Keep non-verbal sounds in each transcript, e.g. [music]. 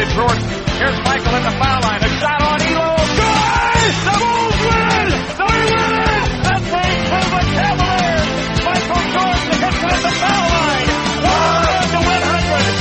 to Jordan. Here's Michael at the foul line. A shot on Elo. Good! The Bulls win! They win! The St. Cleveland Cavaliers! Michael Jordan hits it at the foul line. 100 to 100.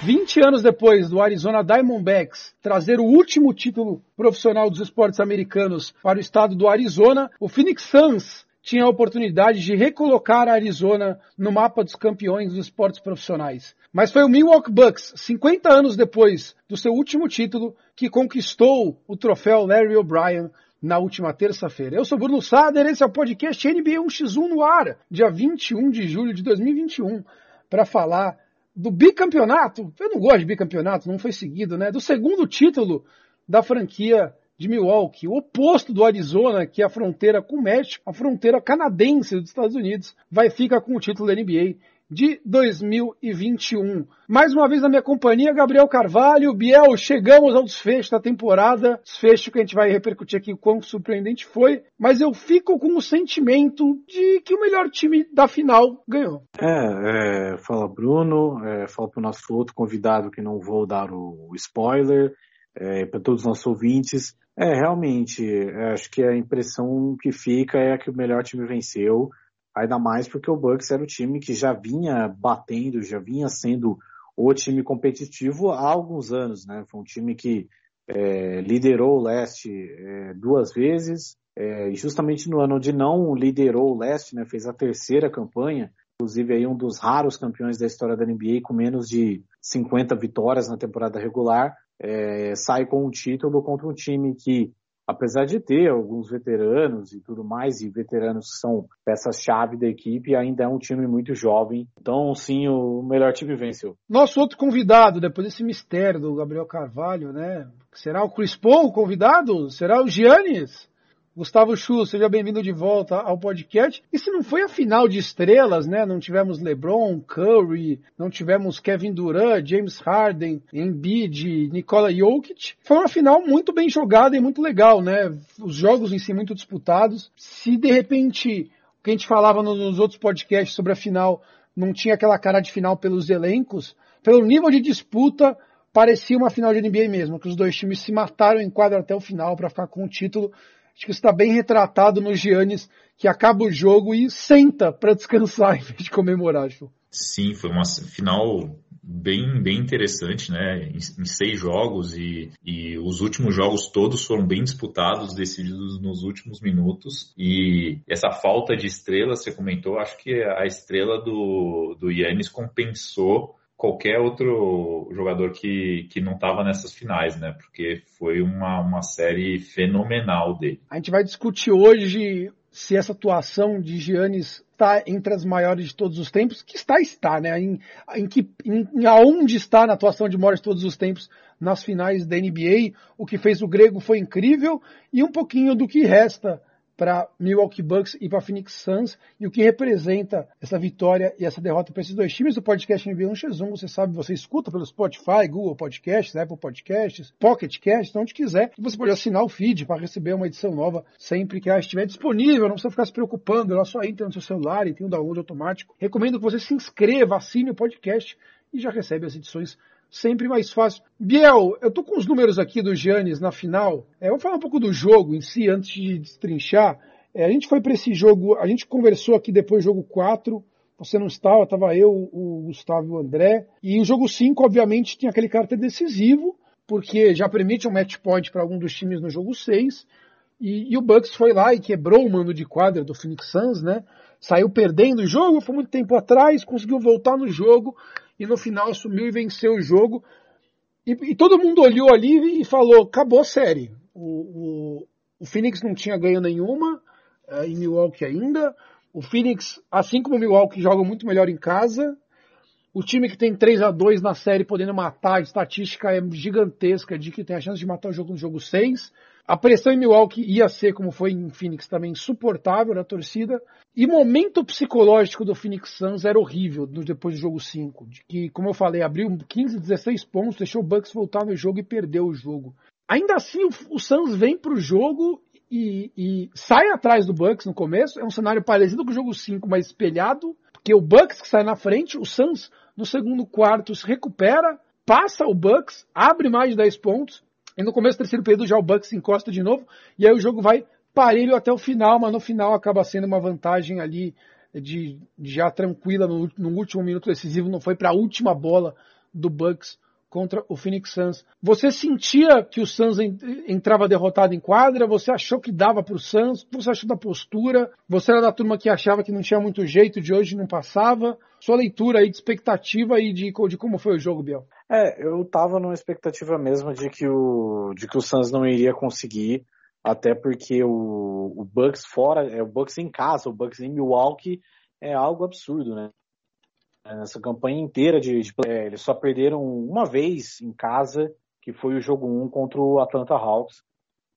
20 anos depois do Arizona Diamondbacks trazer o último título profissional dos esportes americanos para o estado do Arizona, o Phoenix Suns tinha a oportunidade de recolocar a Arizona no mapa dos campeões dos esportes profissionais. Mas foi o Milwaukee Bucks, 50 anos depois do seu último título, que conquistou o troféu Larry O'Brien na última terça-feira. Eu sou Bruno Sader, esse é o podcast NBA 1x1 no ar, dia 21 de julho de 2021, para falar do bicampeonato. Eu não gosto de bicampeonato, não foi seguido, né? Do segundo título da franquia de Milwaukee, o oposto do Arizona, que é a fronteira com o México, a fronteira canadense dos Estados Unidos, vai ficar com o título da NBA de 2021. Mais uma vez na minha companhia, Gabriel Carvalho, Biel, chegamos ao desfecho da temporada, desfecho que a gente vai repercutir aqui o quão surpreendente foi, mas eu fico com o sentimento de que o melhor time da final ganhou. É, é fala Bruno, é, fala para o nosso outro convidado que não vou dar o spoiler, é, para todos os nossos ouvintes. É, realmente, é, acho que a impressão que fica é que o melhor time venceu, ainda mais porque o Bucks era o time que já vinha batendo, já vinha sendo o time competitivo há alguns anos, né? Foi um time que é, liderou o leste é, duas vezes, é, justamente no ano onde não liderou o leste, né? Fez a terceira campanha, inclusive aí um dos raros campeões da história da NBA com menos de 50 vitórias na temporada regular, é, sai com um título contra um time que, apesar de ter alguns veteranos e tudo mais, e veteranos que são peças-chave da equipe, ainda é um time muito jovem. Então, sim, o melhor time venceu. Nosso outro convidado, depois desse mistério do Gabriel Carvalho, né? Será o Chris Paul o convidado? Será o Giannis? Gustavo Chu, seja bem-vindo de volta ao podcast. E se não foi a final de estrelas, né? Não tivemos LeBron, Curry, não tivemos Kevin Durant, James Harden, Embiid, Nikola Jokic. Foi uma final muito bem jogada e muito legal, né? Os jogos em si muito disputados. Se de repente o que a gente falava nos outros podcasts sobre a final não tinha aquela cara de final pelos elencos, pelo nível de disputa, parecia uma final de NBA mesmo, que os dois times se mataram em quadro até o final para ficar com o título. Acho que isso está bem retratado no Giannis, que acaba o jogo e senta para descansar [laughs] em vez de comemorar. Acho. Sim, foi uma final bem, bem interessante, né? Em, em seis jogos e, e, os últimos jogos todos foram bem disputados, decididos nos últimos minutos. E essa falta de estrela, você comentou, acho que a estrela do, do Yannis compensou qualquer outro jogador que, que não estava nessas finais, né? Porque foi uma, uma série fenomenal dele. A gente vai discutir hoje se essa atuação de Giannis está entre as maiores de todos os tempos, que está, está, né? Em, em que, em, em aonde está na atuação de maiores de todos os tempos nas finais da NBA, o que fez o grego foi incrível e um pouquinho do que resta para Milwaukee Bucks e para Phoenix Suns e o que representa essa vitória e essa derrota para esses dois times do podcast NBA 1x1. Você sabe, você escuta pelo Spotify, Google Podcasts, Apple Podcasts, Pocket Casts, onde quiser. E você pode assinar o feed para receber uma edição nova sempre que ela estiver disponível. Não precisa ficar se preocupando, ela só entra no seu celular e tem um download automático. Recomendo que você se inscreva, assine o podcast e já recebe as edições sempre mais fácil. Biel, eu tô com os números aqui do Giannis na final. É, vou falar um pouco do jogo em si, antes de destrinchar. É, a gente foi para esse jogo, a gente conversou aqui depois do jogo 4. Você não estava, estava eu, o Gustavo e o André. E o jogo 5, obviamente, tinha aquele caráter decisivo, porque já permite um match point para algum dos times no jogo 6. E, e, o Bucks foi lá e quebrou o mando de quadra do Phoenix Suns, né? Saiu perdendo o jogo, foi muito tempo atrás, conseguiu voltar no jogo e no final assumiu e venceu o jogo. E, e todo mundo olhou ali e falou: acabou a série. O, o, o Phoenix não tinha ganho nenhuma uh, em Milwaukee ainda. O Phoenix, assim como o Milwaukee, joga muito melhor em casa. O time que tem 3 a 2 na série podendo matar, a estatística é gigantesca de que tem a chance de matar o jogo no jogo 6. A pressão em Milwaukee ia ser, como foi em Phoenix, também insuportável da torcida. E o momento psicológico do Phoenix Suns era horrível depois do jogo 5. De que, como eu falei, abriu 15, 16 pontos, deixou o Bucks voltar no jogo e perdeu o jogo. Ainda assim, o, Suns vem para o jogo e, e, sai atrás do Bucks no começo. É um cenário parecido com o jogo 5, mas espelhado. Porque o Bucks que sai na frente, o Suns no segundo quarto se recupera, passa o Bucks, abre mais de 10 pontos, e no começo do terceiro período já o Bucks encosta de novo, e aí o jogo vai parelho até o final, mas no final acaba sendo uma vantagem ali de, de já tranquila no, no, último minuto decisivo, não foi para a última bola do Bucks contra o Phoenix Suns. Você sentia que o Suns entrava derrotado em quadra? Você achou que dava para o Suns? Você achou da postura? Você era da turma que achava que não tinha muito jeito de hoje não passava? Sua leitura aí de expectativa e de, de como foi o jogo, Biel? É, eu tava numa expectativa mesmo de que o, de que o Suns não iria conseguir, até porque o, o Bucks fora, é o Bucks em casa, o Bucks em Milwaukee é algo absurdo, né? Nessa campanha inteira de, de é, eles só perderam uma vez em casa, que foi o jogo 1 contra o Atlanta Hawks.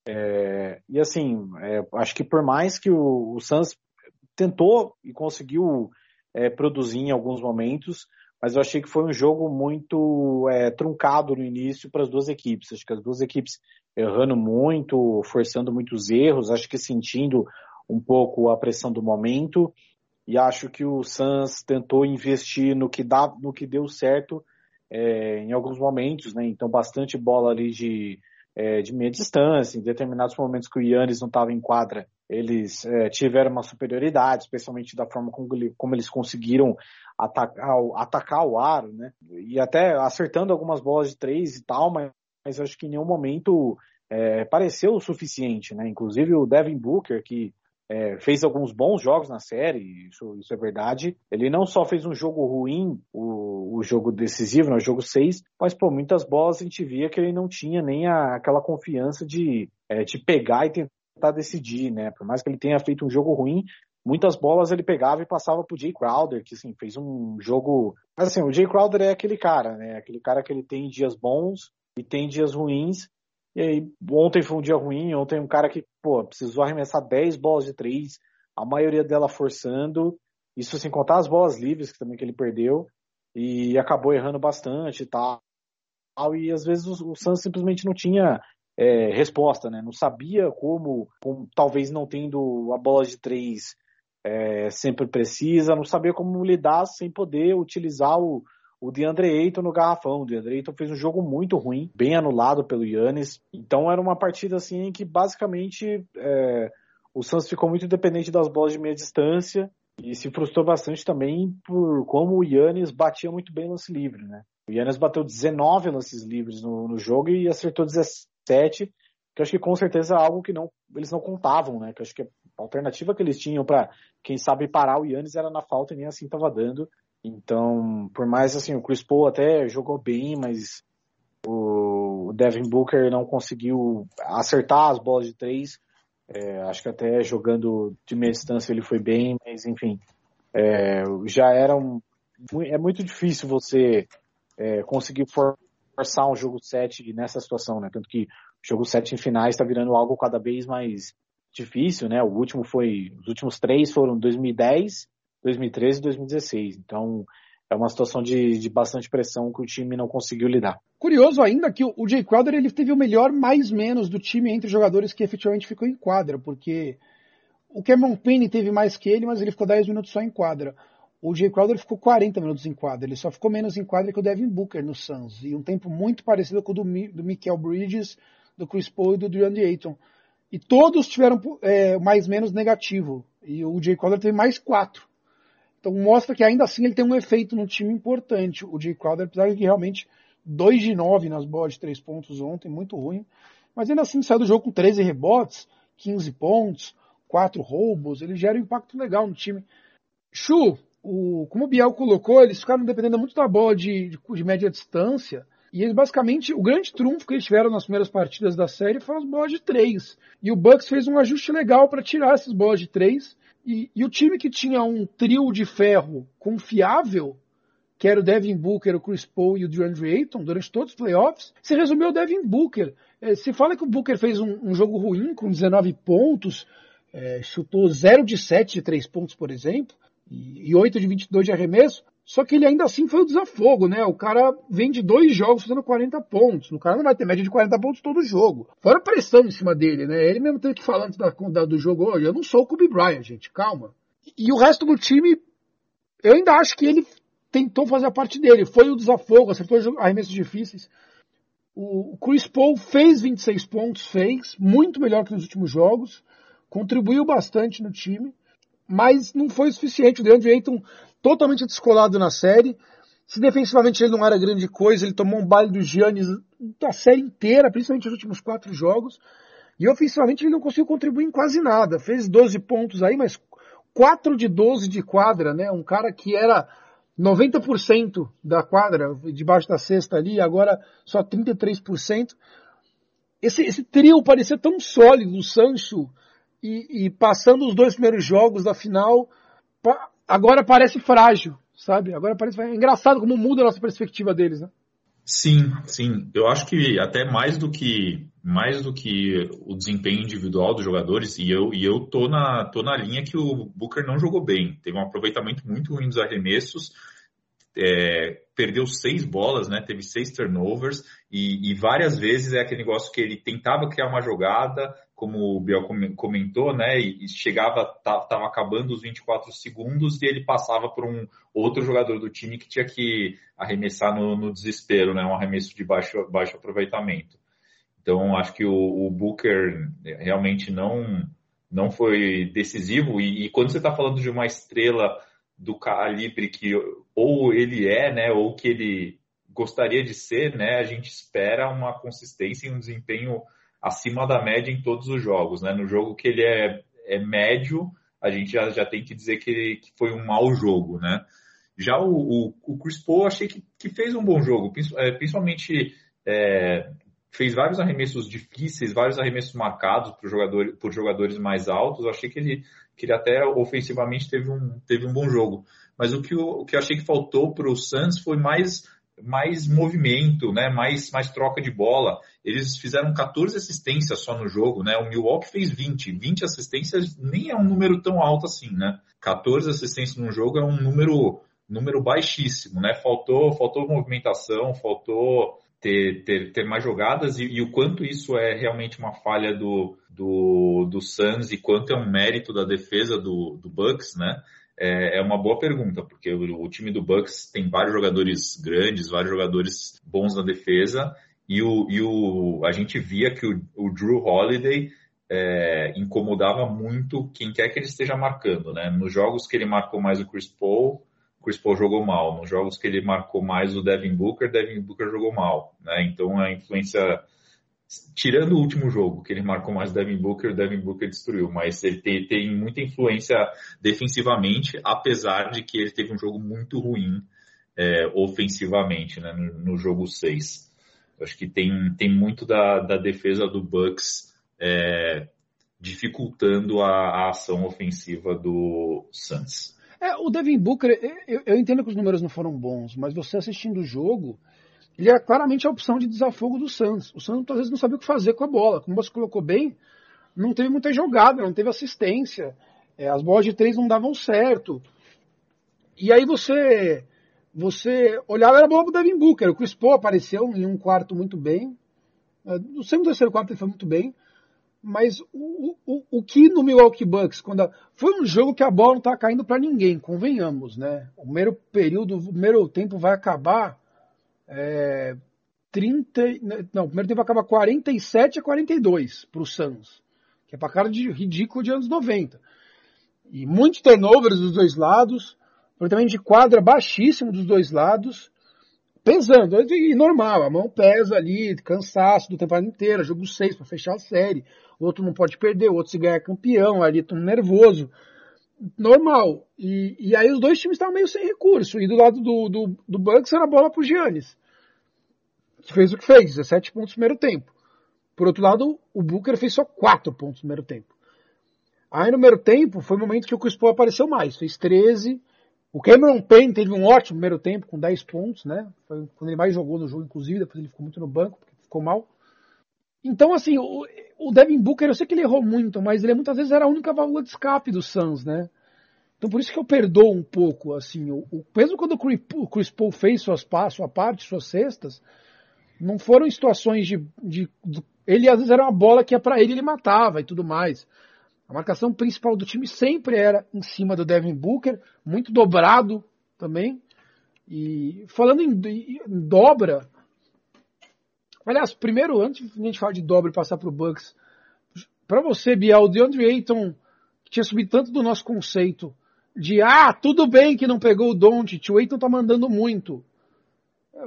É, e assim, é, acho que por mais que o, o Suns tentou e conseguiu é, produzir em alguns momentos, mas eu achei que foi um jogo muito é, truncado no início para as duas equipes. Acho que as duas equipes errando muito, forçando muitos erros, acho que sentindo um pouco a pressão do momento e acho que o Suns tentou investir no que, dá, no que deu certo é, em alguns momentos, né? Então, bastante bola ali de, é, de meia distância. Em determinados momentos que o Yannis não estava em quadra, eles é, tiveram uma superioridade, especialmente da forma como, como eles conseguiram atacar, atacar o aro, né? E até acertando algumas bolas de três e tal, mas, mas acho que em nenhum momento é, pareceu o suficiente, né? Inclusive o Devin Booker, que é, fez alguns bons jogos na série, isso, isso, é verdade. Ele não só fez um jogo ruim, o, o jogo decisivo, no né, jogo 6, mas por muitas bolas a gente via que ele não tinha nem a, aquela confiança de, é, de pegar e tentar decidir, né? Por mais que ele tenha feito um jogo ruim, muitas bolas ele pegava e passava pro Jay Crowder, que assim, fez um jogo. Mas assim, o Jay Crowder é aquele cara, né? Aquele cara que ele tem dias bons e tem dias ruins, e aí, ontem foi um dia ruim, ontem um cara que, pô, precisou arremessar 10 bolas de 3, a maioria dela forçando, isso sem contar as bolas livres que também que ele perdeu, e acabou errando bastante e tal. E às vezes o, o Santos simplesmente não tinha é, resposta, né? Não sabia como, como, talvez não tendo a bola de 3 é, sempre precisa, não sabia como lidar sem poder utilizar o, o DeAndre Ayton no garrafão. O DeAndre Ayton fez um jogo muito ruim, bem anulado pelo Yannis. Então era uma partida assim em que basicamente é, o Suns ficou muito dependente das bolas de meia distância e se frustrou bastante também por como o Yannis batia muito bem lance livre, né? O Yannis bateu 19 lances livres no, no jogo e acertou 17, que acho que com certeza é algo que não, eles não contavam, né? Que acho que a alternativa que eles tinham para quem sabe parar o Yannis era na falta e nem assim estava dando. Então, por mais assim, o Chris Paul até jogou bem, mas o Devin Booker não conseguiu acertar as bolas de três. É, acho que até jogando de meia distância ele foi bem, mas enfim, é, já era um, é muito difícil você é, conseguir forçar um jogo 7 nessa situação, né? Tanto que jogo 7 em finais está virando algo cada vez mais difícil, né? O último foi, os últimos três foram 2010, 2013 e 2016. Então, é uma situação de, de bastante pressão que o time não conseguiu lidar. Curioso ainda que o, Jay Crowder ele teve o melhor mais menos do time entre jogadores que efetivamente ficou em quadra, porque o Cameron Payne teve mais que ele, mas ele ficou 10 minutos só em quadra. O Jay Crowder ficou 40 minutos em quadra, ele só ficou menos em quadra que o Devin Booker no Suns, e um tempo muito parecido com o do, do Michael Bridges, do Chris Paul e do DeAndre Ayton. E todos tiveram é, mais menos negativo, e o Jay Crowder teve mais 4. Então mostra que ainda assim ele tem um efeito no time importante. O Jay Crowder, apesar de que realmente 2 de 9 nas bolas de 3 pontos ontem, muito ruim. Mas ainda assim saiu do jogo com 13 rebotes, 15 pontos, 4 roubos. Ele gera um impacto legal no time. Chu, o, como o Biel colocou, eles ficaram dependendo muito da bola de, de, de média distância. E eles basicamente, o grande trunfo que eles tiveram nas primeiras partidas da série foram as bolas de 3. E o Bucks fez um ajuste legal para tirar essas bolas de 3 e, e, o time que tinha um trio de ferro confiável, que era o Devin Booker, o Chris Paul e o DeAndre Ayton, durante todos os playoffs, se resumiu ao Devin Booker. É, se fala que o Booker fez um, um jogo ruim, com 19 pontos, é, chutou 0 de 7 de 3 pontos, por exemplo, e, e 8 de 22 de arremesso, só que ele ainda assim foi o desafogo, né? O cara vem de dois jogos fazendo 40 pontos. O cara não vai ter média de 40 pontos todo jogo. Fora a pressão em cima dele, né? Ele mesmo teve que falar antes da, da, do jogo hoje. Eu não sou o Kobe Bryant, gente. Calma. E, e o resto do time, eu ainda acho que ele tentou fazer a parte dele. Foi o desafogo, acertou arremessos difíceis. O Chris Paul fez 26 pontos, fez, muito melhor que nos últimos jogos, contribuiu bastante no time, mas não foi o suficiente. O DeAndre Ayton totalmente descolado na série. Se defensivamente ele não era grande coisa, ele tomou um baile do Giannis da série inteira, principalmente nos últimos quatro jogos. E ofensivamente ele não conseguiu contribuir em quase nada. Fez 12 pontos aí, mas 4 de 12 de quadra, né? Um cara que era 90% da quadra debaixo da cesta ali, agora só 33%. Esse, esse trio parecia tão sólido, o Sancho, e, e, passando os dois primeiros jogos da final, agora parece frágil, sabe? Agora parece é engraçado como muda a nossa perspectiva deles, né? Sim, sim. Eu acho que até mais do que mais do que o desempenho individual dos jogadores, e eu, e eu tô, na, tô na linha que o Booker não jogou bem. Teve um aproveitamento muito ruim dos arremessos, é, perdeu seis bolas, né? Teve seis turnovers, e, e, várias vezes é aquele negócio que ele tentava criar uma jogada, como o Biel comentou, né? E, chegava, tava acabando os 24 segundos e ele passava por um outro jogador do time que tinha que arremessar no, no desespero, né? Um arremesso de baixo, baixo aproveitamento. Então, acho que o, o Booker realmente não, não foi decisivo. E, e quando você está falando de uma estrela do calibre que ou ele é, né, ou que ele gostaria de ser, né, a gente espera uma consistência e um desempenho acima da média em todos os jogos. Né? No jogo que ele é, é médio, a gente já, já tem que dizer que, que foi um mau jogo. Né? Já o, o, o Chris Paul achei que, que fez um bom jogo, é, principalmente é, fez vários arremessos difíceis, vários arremessos marcados por, jogador, por jogadores mais altos. Eu achei que ele, que ele até ofensivamente teve um, teve um bom jogo. Mas o que, eu, o que eu achei que faltou para o Suns foi mais, mais movimento, né? mais, mais troca de bola. Eles fizeram 14 assistências só no jogo, né? O Milwaukee fez 20. 20 assistências nem é um número tão alto assim, né? 14 assistências no jogo é um número número baixíssimo, né? Faltou, faltou movimentação, faltou ter, ter, ter mais jogadas e, e, o quanto isso é realmente uma falha do, do, do Suns e quanto é um mérito da defesa do, do Bucks, né? É, é uma boa pergunta, porque o, o, time do Bucks tem vários jogadores grandes, vários jogadores bons na defesa e, o, e o, a gente via que o, o Drew Holiday é, incomodava muito quem quer que ele esteja marcando, né? Nos jogos que ele marcou mais o Chris Paul, Chris Paul jogou mal. Nos jogos que ele marcou mais o Devin Booker, Devin Booker jogou mal. Né? Então a influência, tirando o último jogo que ele marcou mais o Devin Booker, o Devin Booker destruiu. Mas ele tem, tem muita influência defensivamente, apesar de que ele teve um jogo muito ruim é, ofensivamente né? no, no, jogo 6. Acho que tem, tem muito da, da defesa do Bucks é, dificultando a, a ação ofensiva do Suns. É, o Devin Booker, eu, eu, entendo que os números não foram bons, mas você assistindo o jogo, ele é claramente a opção de desafogo do Santos. O Santos às vezes não sabia o que fazer com a bola. Como você colocou bem, não teve muita jogada, não teve assistência. É, as bolas de três não davam certo. E aí você você olhava era a bola do Devin Booker. O Chris Paul apareceu em um quarto muito bem. É, no segundo, terceiro quarto ele foi muito bem. Mas o, o, o que no Milwaukee Bucks, quando a, foi um jogo que a bola não tá caindo para ninguém, convenhamos, né? O primeiro período, o primeiro tempo vai acabar é, 30, não, o primeiro tempo acaba 47 a 42 para o Suns, que é para cara de ridículo de anos 90. E muitos turnovers dos dois lados, aproveitamento de quadra baixíssimo dos dois lados, pesando, e normal, a mão pesa ali, cansaço do temporada inteira, jogo 6 para fechar a série o outro não pode perder, o outro se ganhar campeão, ali tão nervoso. Normal. E, e aí os dois times estavam meio sem recurso. E do lado do, do, do Bucks era a bola pro Giannis. Que fez o que fez, 17 pontos no primeiro tempo. Por outro lado, o Booker fez só 4 pontos no primeiro tempo. Aí no primeiro tempo foi o momento que o Chris Paul apareceu mais, fez 13. O Cameron Payne teve um ótimo primeiro tempo com 10 pontos, né? Foi quando ele mais jogou no jogo, inclusive, depois ele ficou muito no banco, porque ficou mal. Então, assim, o, o Devin Booker, eu sei que ele errou muito, mas ele muitas vezes era a única válvula de escape do Suns, né? Então por isso que eu perdoo um pouco, assim, o, o mesmo quando o Chris Paul fez suas, sua parte, suas cestas, não foram situações de, de, de ele às vezes era uma bola que ia para ele ele matava e tudo mais. A marcação principal do time sempre era em cima do Devin Booker, muito dobrado também. E falando em, em dobra, aliás, primeiro, antes de a gente falar de dobra e passar para o Bucks, para você, Biel, o DeAndre Ayton, tinha subido tanto do nosso conceito de, ah, tudo bem que não pegou o Doncic, o Ayton tá mandando muito.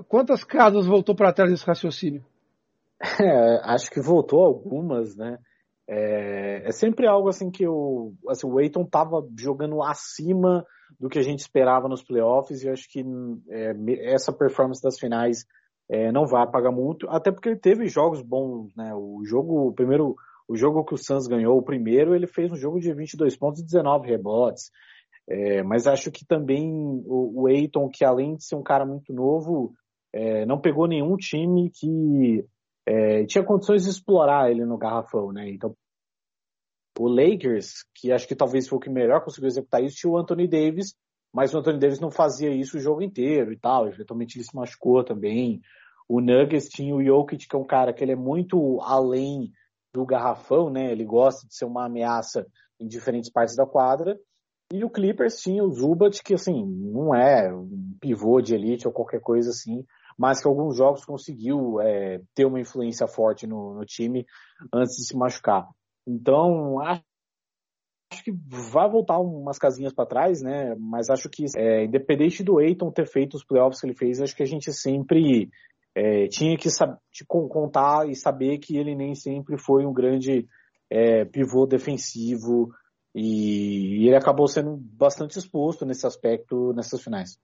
Quantas casas voltou para trás desse raciocínio? É, acho que voltou algumas, né? É, é, sempre algo assim que o, assim, o Aiton estava jogando acima do que a gente esperava nos playoffs e acho que é, essa performance das finais é, não vai pagar muito, até porque ele teve jogos bons, né? O jogo, o primeiro, o jogo que o Suns ganhou, o primeiro, ele fez um jogo de 22 pontos e 19 rebotes. É, mas acho que também o, o Aiton, que além de ser um cara muito novo, é, não pegou nenhum time que é, tinha condições de explorar ele no garrafão, né? Então, o Lakers, que acho que talvez foi o que melhor conseguiu executar isso, tinha o Anthony Davis, mas o Anthony Davis não fazia isso o jogo inteiro e tal, eventualmente ele se machucou também. O Nuggets tinha o Jokic, que é um cara que ele é muito além do garrafão, né? Ele gosta de ser uma ameaça em diferentes partes da quadra. E o Clippers tinha o Zubat, que assim, não é um pivô de elite ou qualquer coisa assim, mas que alguns jogos conseguiu é, ter uma influência forte no, no, time antes de se machucar. Então, acho, acho que vai voltar umas casinhas para trás, né? Mas acho que, é, independente do Eiton ter feito os playoffs que ele fez, acho que a gente sempre é, tinha que contar e saber que ele nem sempre foi um grande é, pivô defensivo e, e ele acabou sendo bastante exposto nesse aspecto nessas finais.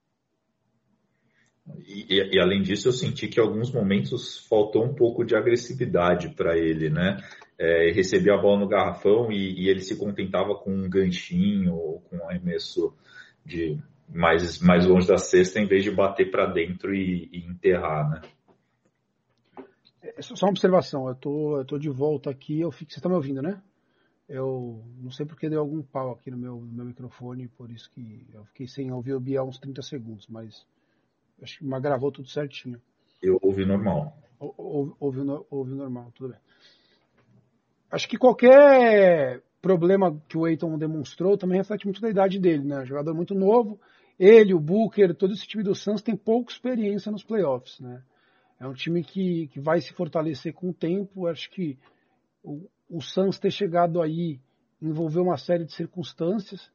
E, e, além disso, eu senti que em alguns momentos faltou um pouco de agressividade para ele, né? É, recebia a bola no garrafão e, e, ele se contentava com um ganchinho ou com um arremesso de mais, mais longe da cesta em vez de bater para dentro e, e, enterrar, né? É, só uma observação, eu tô, eu tô de volta aqui, eu fico, você está me ouvindo, né? Eu não sei porque deu algum pau aqui no meu, no meu microfone, por isso que eu fiquei sem ouvir o Biel uns 30 segundos, mas Acho que mas gravou tudo certinho. Eu ouvi normal. Ouve, ouve, ouve normal, tudo bem. Acho que qualquer problema que o Eiton demonstrou também reflete muito da idade dele, né? Jogador muito novo. Ele, o Booker, todo esse time do Suns tem pouca experiência nos playoffs, né? É um time que, que vai se fortalecer com o tempo. Acho que o, o Suns ter chegado aí envolveu uma série de circunstâncias.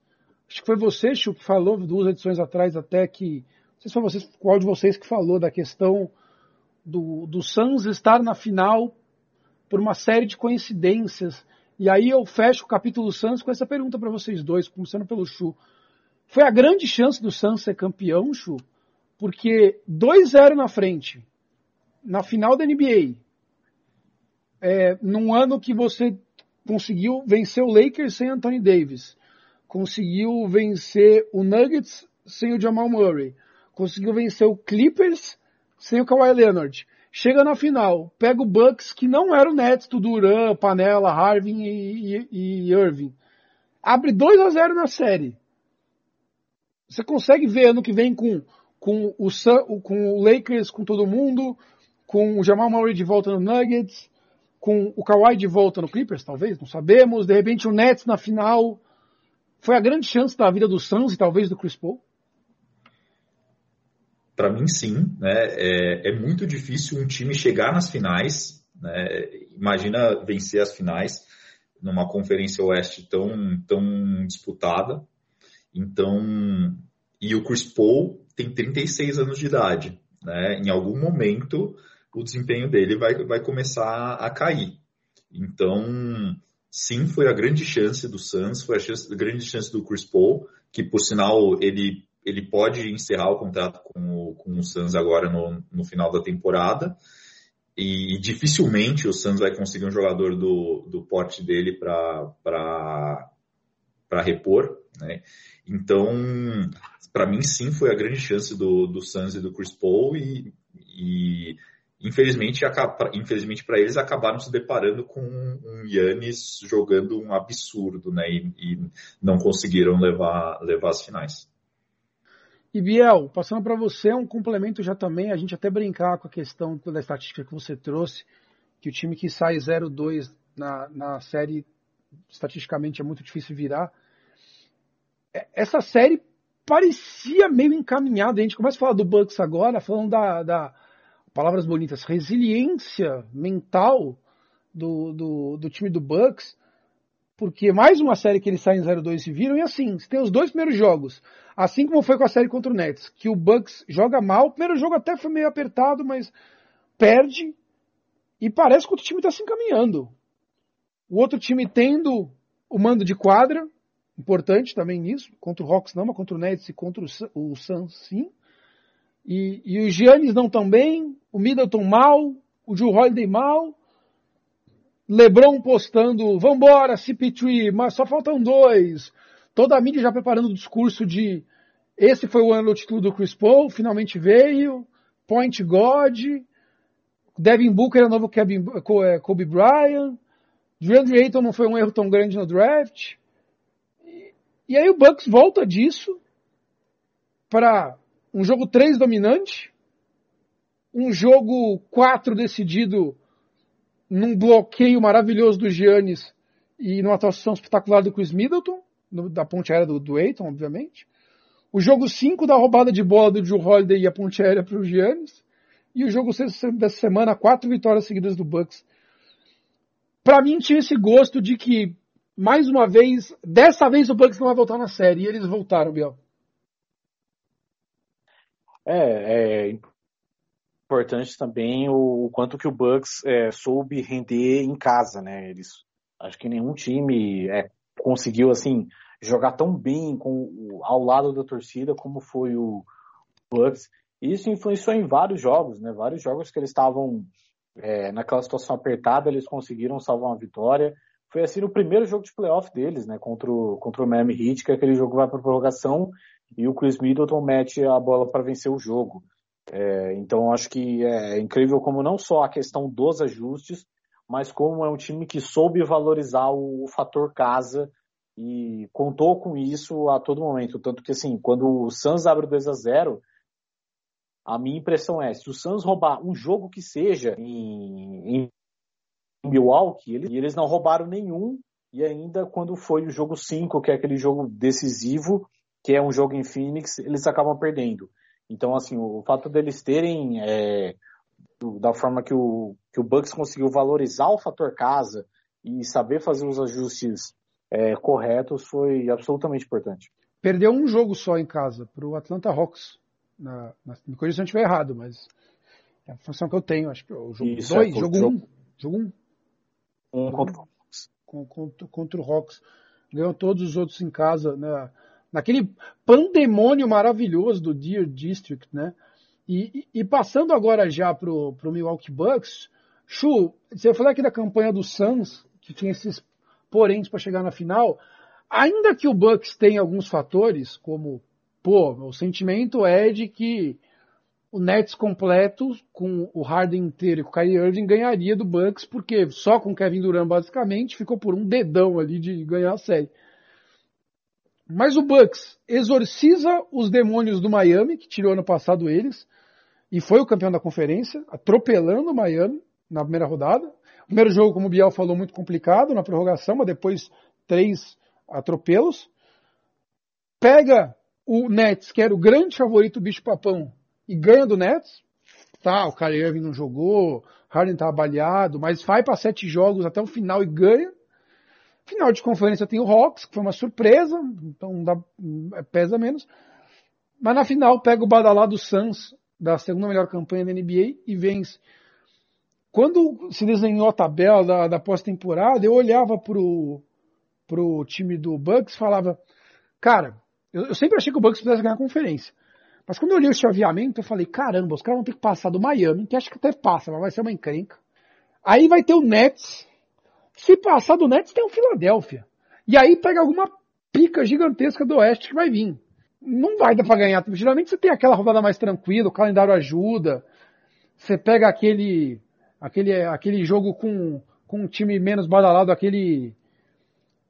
Acho que foi você, Chu, que falou duas edições atrás até que não sei se foi vocês, qual de vocês que falou da questão do, do Suns estar na final por uma série de coincidências. E aí eu fecho o capítulo Suns com essa pergunta para vocês dois, começando pelo Chu. Foi a grande chance do Suns ser campeão, Chu, porque 2-0 na frente, na final da NBA, é, num ano que você conseguiu vencer o Lakers sem Anthony Davis, conseguiu vencer o Nuggets sem o Jamal Murray, conseguiu vencer o Clippers sem o Kawhi Leonard. Chega na final, pega o Bucks, que não era o Nets do Duran, Panela, Harvin e, e, e Irving. Abre 2 a 0 na série. Você consegue ver ano que vem com, com, o, com o Lakers, com todo mundo, com o Jamal Murray de volta no Nuggets, com o Kawhi de volta no Clippers, talvez, não sabemos. De repente o Nets na final. Foi a grande chance da vida do Suns e talvez do Chris Paul. Para mim, sim. Né? É, é, muito difícil um time chegar nas finais. Né? Imagina vencer as finais numa conferência oeste tão, tão disputada. Então, e o Chris Paul tem 36 anos de idade. Né? Em algum momento, o desempenho dele vai, vai começar a cair. Então, sim, foi a grande chance do Suns, foi a, chance, a grande chance do Chris Paul, que por sinal ele ele pode encerrar o contrato com o, com o Suns agora no, no final da temporada. E dificilmente o Suns vai conseguir um jogador do, do porte dele para repor. Né? Então, para mim, sim, foi a grande chance do, do Suns e do Chris Paul. E, e infelizmente, infelizmente para eles, acabaram se deparando com um Yannis jogando um absurdo né? e, e não conseguiram levar, levar as finais. E Biel, passando para você, um complemento já também, a gente até brincar com a questão da estatística que você trouxe, que o time que sai 0-2 na, na série, estatisticamente é muito difícil virar. É, essa série parecia meio encaminhado. A gente começa a falar do Bucks agora, falando da, da palavras bonitas, resiliência mental do, do, do, time do Bucks, porque mais uma série que eles saem 0-2 se viram, e assim, você tem os dois primeiros jogos, assim como foi com a série contra o Nets, que o Bucks joga mal, o primeiro jogo até foi meio apertado, mas perde, e parece que o outro time está se encaminhando. O outro time tendo o mando de quadra, importante também nisso, contra o Hawks não, mas contra o Nets e contra o, Suns sim. E, e os Giannis não tão bem, o Middleton mal, o Drew Holiday mal, LeBron postando, vambora, CP3, mas só faltam dois. Toda a mídia já preparando o discurso de esse foi o ano do título do Chris Paul, finalmente veio, Point God, Devin Booker é o novo Kevin, é, Kobe Bryant, DeAndre Ayton não foi um erro tão grande no draft. E aí o Bucks volta disso para um jogo 3 dominante, um jogo 4 decidido num bloqueio maravilhoso do Giannis e numa atuação espetacular do Chris Middleton, no, da ponte aérea do, do Aiton, obviamente. O jogo 5 da roubada de bola do Joe Holiday e a ponte aérea para o Giannis. E o jogo 6 dessa semana, quatro vitórias seguidas do Bucks. Para mim tinha esse gosto de que mais uma vez, dessa vez o Bucks não vai voltar na série. E eles voltaram, Biel. É, é importante também o, o, quanto que o Bucks é, soube render em casa, né? Eles, acho que nenhum time é, conseguiu assim jogar tão bem com, ao lado da torcida como foi o Bucks. Isso influenciou em vários jogos, né? Vários jogos que eles estavam é, naquela situação apertada, eles conseguiram salvar uma vitória. Foi assim no primeiro jogo de playoff deles, né? Contra o, contra o Miami Heat, que aquele jogo vai para prorrogação e o Chris Middleton mete a bola para vencer o jogo. É, então acho que é incrível como não só a questão dos ajustes, mas como é um time que soube valorizar o, o fator casa e contou com isso a todo momento. Tanto que assim, quando o Suns abre 2 a 0 a minha impressão é, se o Suns roubar um jogo que seja em, em Milwaukee, eles, eles não roubaram nenhum, e ainda quando foi o jogo 5, que é aquele jogo decisivo, que é um jogo em Phoenix, eles acabam perdendo. Então, assim, o fato deles terem, é, da forma que o, que o Bucks conseguiu valorizar o fator casa e saber fazer os ajustes é, corretos foi absolutamente importante. Perdeu um jogo só em casa para o Atlanta Hawks. Na, na, me corrija se eu estiver errado, mas é a função que eu tenho. Acho que é o jogo 2, é, jogo 1. Um, jogo 1. Um. Um contra o Hawks. Contra, contra o Hawks. Ganhou todos os outros em casa, né? Naquele pandemônio maravilhoso do Deer District, né? E, e, passando agora já pro, pro Milwaukee Bucks, Chu, você falou aqui da campanha do Suns, que tinha esses poréns para chegar na final. Ainda que o Bucks tenha alguns fatores, como, pô, o sentimento é de que o Nets completo, com o Harden inteiro e com o Kyrie Irving, ganharia do Bucks, porque só com o Kevin Durant, basicamente, ficou por um dedão ali de ganhar a série. Mas o Bucks exorciza os demônios do Miami, que tirou ano passado eles, e foi o campeão da conferência, atropelando o Miami na primeira rodada. Primeiro jogo, como o Biel falou, muito complicado na prorrogação, mas depois três atropelos. Pega o Nets, que era o grande favorito bicho-papão, e ganha do Nets. Tá, o Kyrie Irving não jogou, Harden tá baleado, mas vai para sete jogos até o final e ganha. Final de conferência tem o Hawks, que foi uma surpresa, então dá, pesa menos. Mas na final pega o badalado Suns, da segunda melhor campanha da NBA, e vence. Quando se desenhou a tabela da, da pós-temporada, eu olhava pro, pro time do Bucks e falava, cara, eu, eu sempre achei que o Bucks pudesse ganhar a conferência. Mas quando eu li o chaveamento, eu falei, caramba, os caras vão ter que passar do Miami, que acho que até passa, mas vai ser uma encrenca. Aí vai ter o Nets. Se passar do Nets, tem o Philadelphia. E aí pega alguma pica gigantesca do Oeste que vai vir. Não vai dar pra ganhar. Geralmente você tem aquela rodada mais tranquila, o calendário ajuda. Você pega aquele, aquele, aquele jogo com, com um time menos badalado, aquele,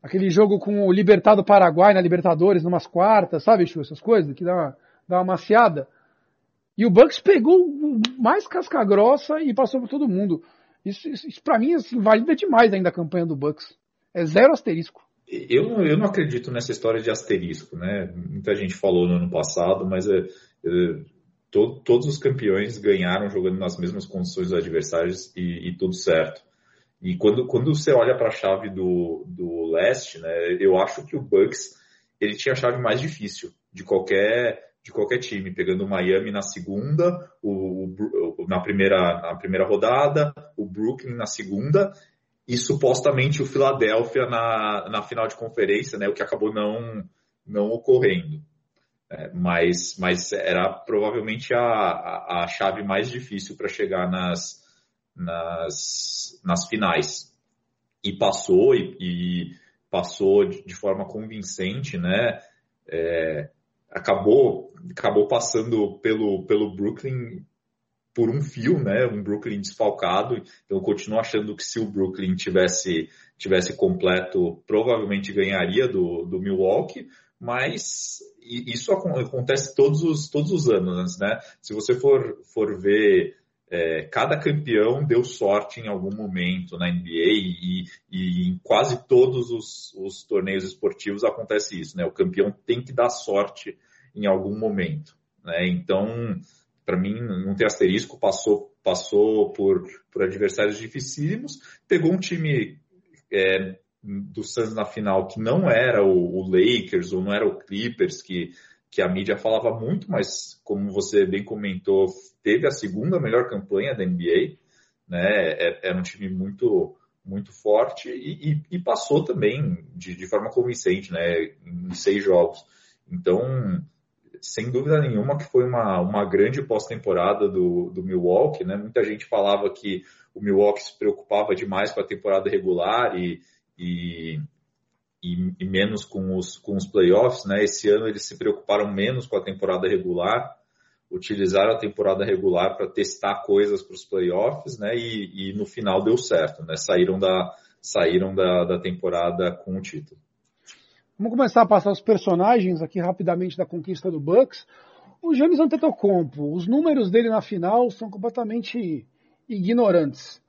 aquele jogo com o Libertado Paraguai na Libertadores, numas quartas, sabe, Chu? Essas coisas que dá uma, dar uma maciada. E o Bucks pegou mais casca grossa e passou por todo mundo. Isso, isso, isso para mim assim, valida demais ainda a campanha do Bucks. É zero asterisco. Eu, eu não acredito nessa história de asterisco, né? Muita gente falou no ano passado, mas é, é, to, todos os campeões ganharam jogando nas mesmas condições dos adversários e, e tudo certo. E quando, quando você olha para a chave do, do leste, né, eu acho que o Bucks ele tinha a chave mais difícil de qualquer de qualquer time, pegando o Miami na segunda, o, o, na, primeira, na primeira rodada, o Brooklyn na segunda e supostamente o Philadelphia na, na final de conferência, né, o que acabou não, não ocorrendo. É, mas, mas era provavelmente a, a, a chave mais difícil para chegar nas, nas, nas finais. E passou, e, e passou de, de, forma convincente, né? É, acabou, acabou passando pelo, pelo Brooklyn por um fio, né? Um Brooklyn desfalcado. Então, eu continuo achando que se o Brooklyn tivesse, tivesse completo, provavelmente ganharia do, do Milwaukee. Mas isso acontece todos os, todos os anos, né? Se você for, for ver é, cada campeão deu sorte em algum momento na NBA e, e em quase todos os, os, torneios esportivos acontece isso, né? O campeão tem que dar sorte em algum momento, né? Então, para mim, não tem asterisco, passou, passou por, por adversários dificílimos, pegou um time é, do Suns na final que não era o, o Lakers ou não era o Clippers, que que a mídia falava muito, mas como você bem comentou, teve a segunda melhor campanha da NBA, né? É, era um time muito muito forte e, e, e passou também de, de, forma convincente, né? Em seis jogos. Então, sem dúvida nenhuma que foi uma, uma grande pós-temporada do, do Milwaukee, né? Muita gente falava que o Milwaukee se preocupava demais com a temporada regular e, e e, e, menos com os, com os playoffs, né? Esse ano eles se preocuparam menos com a temporada regular, utilizaram a temporada regular para testar coisas para os playoffs, né? E, e, no final deu certo, né? Saíram da, saíram da, da temporada com o título. Vamos começar a passar os personagens aqui rapidamente da conquista do Bucks. O Giannis Antetokounmpo, os números dele na final são completamente ignorantes.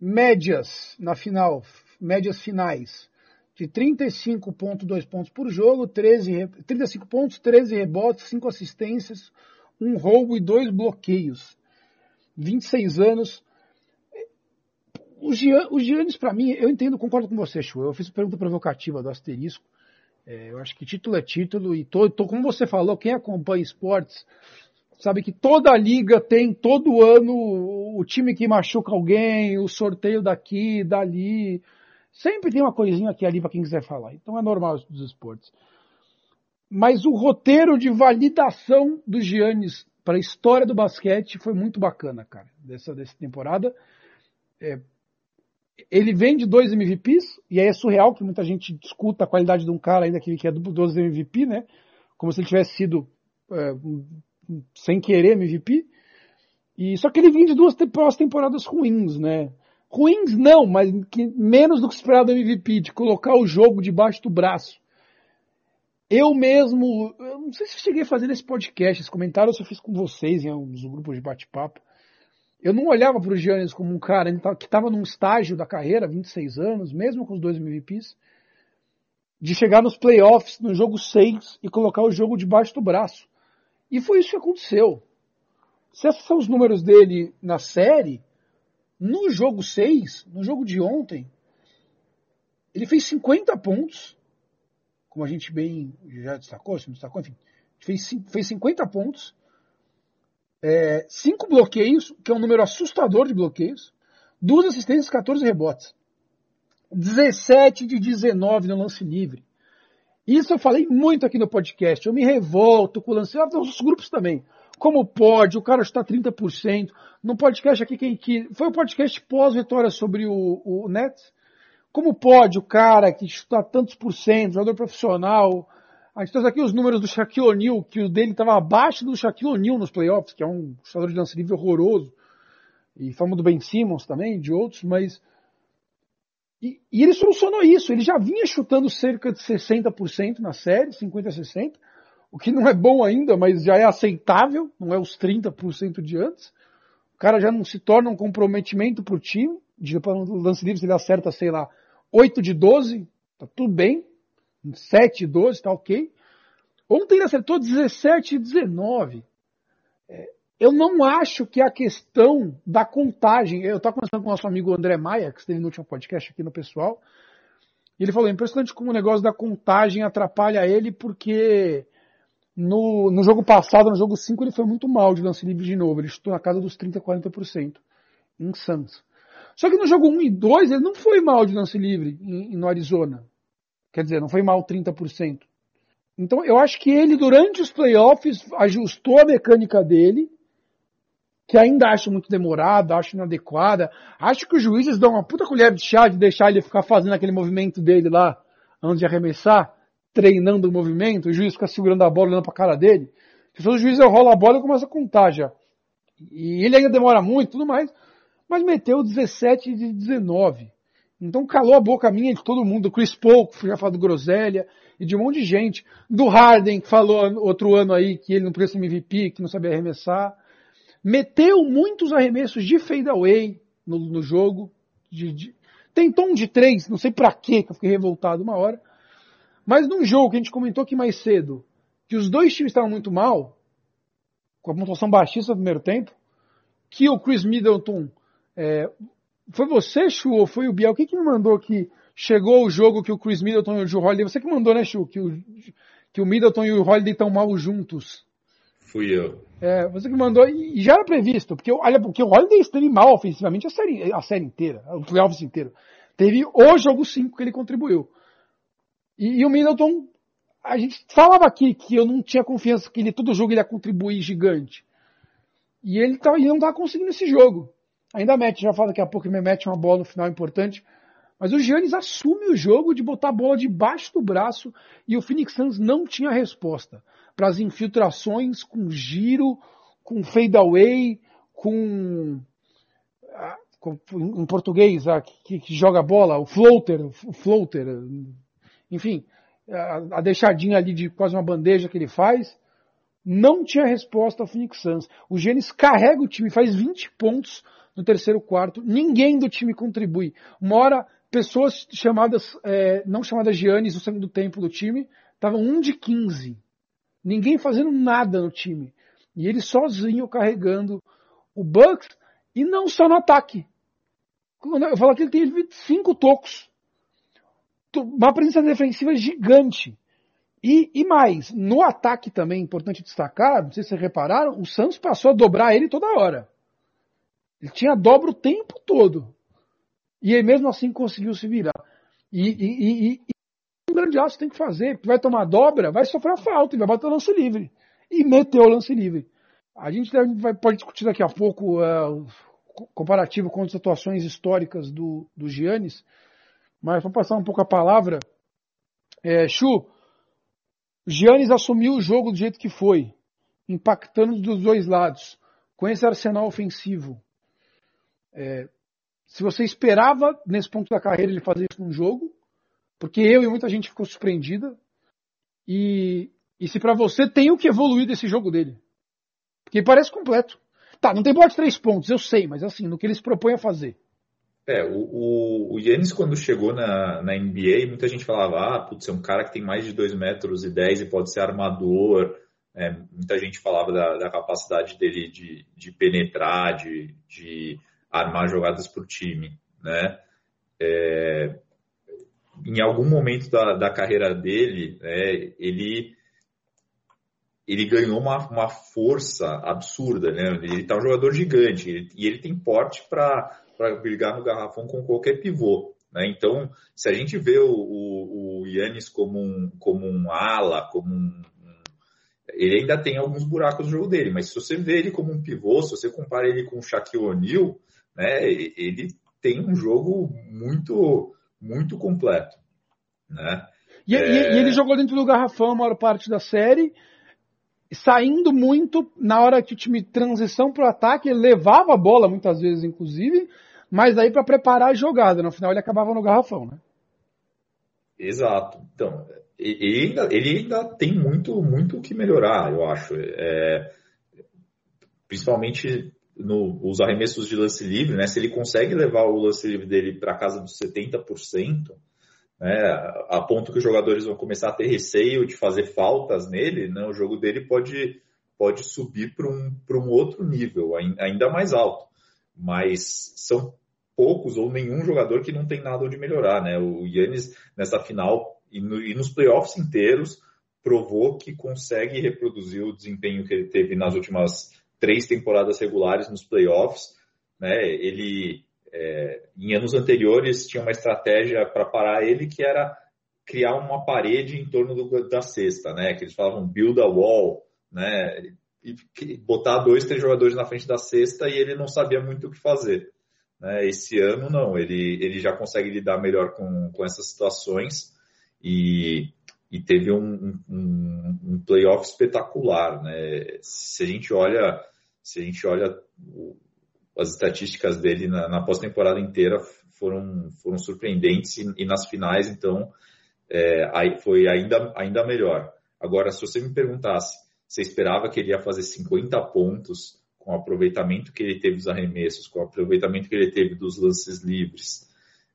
Médias na final, médias finais de 35,2 pontos por jogo, 13, 35 pontos, 13 rebotes, 5 assistências, um roubo e dois bloqueios. 26 anos. O, Gian, o Giannis, para mim, eu entendo, concordo com você, Chu. Eu fiz pergunta provocativa do asterisco. É, eu acho que título é título e tô, tô, como você falou, quem acompanha esportes sabe que toda liga tem todo ano o time que machuca alguém, o sorteio daqui, dali. Sempre tem uma coisinha aqui ali para quem quiser falar. Então é normal isso dos esportes. Mas o roteiro de validação do Giannis para a história do basquete foi muito bacana, cara, dessa, dessa temporada. É, ele vem de dois MVPs, e aí é surreal que muita gente discuta a qualidade de um cara ainda que, que é duplo 12 MVP, né? Como se ele tivesse sido é, sem querer MVP. E só que ele vem de duas temporadas ruins, né? Ruins não, mas que, menos do que esperado do MVP, de colocar o jogo debaixo do braço. Eu mesmo, eu não sei se cheguei a fazer nesse podcast, esse comentário eu fiz com vocês em alguns grupos de bate-papo. Eu não olhava para o Giannis como um cara que estava num estágio da carreira, 26 anos, mesmo com os dois MVPs, de chegar nos playoffs, no jogo 6, e colocar o jogo debaixo do braço. E foi isso que aconteceu. Se esses são os números dele na série, no jogo 6, no jogo de ontem, ele fez 50 pontos, como a gente bem já destacou, se não destacou, enfim, fez, fez 50 pontos, 5 é, bloqueios, que é um número assustador de bloqueios, duas assistências, 14 rebotes. 17 de 19 no lance livre. Isso eu falei muito aqui no podcast. Eu me revolto com o lance livre, nos grupos também. Como pode? O cara está 30%. No podcast aqui, quem que. Foi o podcast pós-vitória sobre o, o Nets. Como pode o cara que está tantos por cento, jogador profissional. A gente trouxe aqui os números do Shaquille O'Neal, que o dele estava abaixo do Shaquille O'Neal nos playoffs, que é um jogador de lance livre horroroso. E falamos do Ben Simmons também, de outros, mas. E, e, ele solucionou isso. Ele já vinha chutando cerca de 60% na série, 50% a 60% o que não é bom ainda, mas já é aceitável, não é os 30% de antes. O cara já não se torna um comprometimento para o time. De, lance livre, ele acerta, sei lá, 8 de 12, Tá tudo bem. 7, 12, tá ok. Ontem ele acertou 17 e 19. É, eu não acho que a questão da contagem. Eu estava conversando com o nosso amigo André Maia, que esteve no último podcast aqui no pessoal. E ele falou: é impressionante como o negócio da contagem atrapalha ele, porque no, no jogo passado, no jogo 5, ele foi muito mal de lance livre de novo. Ele chutou na casa dos 30, 40% em Suns. Só que no jogo 1 e 2, ele não foi mal de lance livre em, no Arizona. Quer dizer, não foi mal 30%. Então eu acho que ele, durante os playoffs, ajustou a mecânica dele, que ainda acho muito demorada, acho inadequada. Acho que os juízes dão uma puta colher de chá de deixar ele ficar fazendo aquele movimento dele lá, antes de arremessar treinando o movimento, o juiz fica segurando a bola olhando pra cara dele. Se o juiz rola a bola, começa a contar já. E ele ainda demora muito tudo mais, mas meteu 17 de 19. Então calou a boca minha de todo mundo, do Chris Paul, que já falou do Groselha, e de um monte de gente. Do Harden, que falou outro ano aí que ele não podia ser MVP, que não sabia arremessar. Meteu muitos arremessos de fadeaway no, no jogo. De, de... Tentou um de três, não sei pra quê, que eu fiquei revoltado uma hora. Mas num jogo que a gente comentou aqui mais cedo, que os dois times estavam muito mal, com a pontuação baixíssima no primeiro tempo, que o Chris Middleton. É, foi você, Chu, ou foi o Biel? Quem que me mandou que chegou o jogo que o Chris Middleton e o Drew Holiday. Você que mandou, né, Chu? Que o, que o Middleton e o Holiday estão mal juntos. Fui eu. É, você que mandou, e já era previsto, porque olha, porque o Holiday esteve mal ofensivamente a série, a série inteira, o playoffs inteiro. Teve o jogo 5 que ele contribuiu. E, e, o Middleton, a gente falava aqui que eu não tinha confiança que ele todo jogo ele ia contribuir gigante. E ele, tá, ele não tá conseguindo esse jogo. Ainda mete, já fala daqui a pouco me mete uma bola no final importante. Mas o Giannis assume o jogo de botar a bola debaixo do braço e o Phoenix Suns não tinha resposta para as infiltrações com giro, com fadeaway, com, ah, com em português, ah, que, que, joga bola, o floater, o floater, enfim, a, a deixadinha ali de quase uma bandeja que ele faz, não tinha resposta ao Phoenix Suns. O Gênesis carrega o time, faz 20 pontos no terceiro quarto, ninguém do time contribui. Uma hora, pessoas chamadas, é, não chamadas Giannis, o sangue do tempo do time, estavam 1 de 15. Ninguém fazendo nada no time. E ele sozinho carregando o Bucks, e não só no ataque. Eu falo que ele tem cinco tocos uma presença defensiva gigante. E, e, mais, no ataque também, importante destacar, não sei se vocês repararam, o Santos passou a dobrar ele toda hora. Ele tinha dobro o tempo todo. E ele mesmo assim conseguiu se virar. E, e, e um grande aço tem que fazer, vai tomar dobra, vai sofrer a falta e vai bater o lance livre. E meteu o lance livre. A gente vai, pode discutir daqui a pouco uh, comparativo com as atuações históricas do, do Giannis, mas vou passar um pouco a palavra. É, Chu, Giannis assumiu o jogo do jeito que foi, impactando dos dois lados, com esse arsenal ofensivo. É, se você esperava, nesse ponto da carreira, ele fazer isso num jogo, porque eu e muita gente ficou surpreendida, e, e se para você tem o que evoluir desse jogo dele. Porque parece completo. Tá, não tem bola de três pontos, eu sei, mas assim, no que ele se propõe a fazer. É, o, o, o Yannis quando chegou na, na NBA, muita gente falava, ah, putz, é um cara que tem mais de 2 metros e 10 e pode ser armador. É, muita gente falava da, da capacidade dele de, de penetrar, de, de armar jogadas para o time, né? É, em algum momento da, da carreira dele, né, ele ele ganhou uma, uma força absurda, né? Ele tá um jogador gigante ele, e ele tem porte para brigar no garrafão com qualquer pivô. Né? Então, se a gente vê o, o, o Yannis como um, como um ala, como um, ele ainda tem alguns buracos no jogo dele, mas se você vê ele como um pivô, se você compara ele com o Shaquille O'Neal, né, ele tem um jogo muito, muito completo. Né? E, é... e, ele jogou dentro do garrafão a maior parte da série, saindo muito na hora que o time transição para o ataque, ele levava a bola muitas vezes, inclusive, mas aí para preparar a jogada, no final ele acabava no garrafão, né? Exato. Então, ele ainda, ele ainda tem muito, muito o que melhorar, eu acho. É, principalmente nos arremessos de lance livre, né? Se ele consegue levar o lance livre dele para casa dos 70%, né, a ponto que os jogadores vão começar a ter receio de fazer faltas nele, né, o jogo dele pode, pode subir para um, um outro nível, ainda mais alto. Mas são poucos ou nenhum jogador que não tem nada onde melhorar. Né? O Yannis, nessa final e, no, e nos playoffs inteiros, provou que consegue reproduzir o desempenho que ele teve nas últimas três temporadas regulares nos playoffs. Né? Ele é, em anos anteriores tinha uma estratégia para parar ele que era criar uma parede em torno do, da cesta, né? Que eles falavam build a wall, né? E botar dois, três jogadores na frente da cesta e ele não sabia muito o que fazer. Né? Esse ano não, ele, ele já consegue lidar melhor com, com essas situações e, e teve um, um, um playoff espetacular, né? Se a gente olha, se a gente olha as estatísticas dele na, na pós-temporada inteira foram, foram surpreendentes e, e nas finais, então, é, aí foi ainda, ainda melhor. Agora, se você me perguntasse, você esperava que ele ia fazer 50 pontos com o aproveitamento que ele teve dos arremessos, com o aproveitamento que ele teve dos lances livres,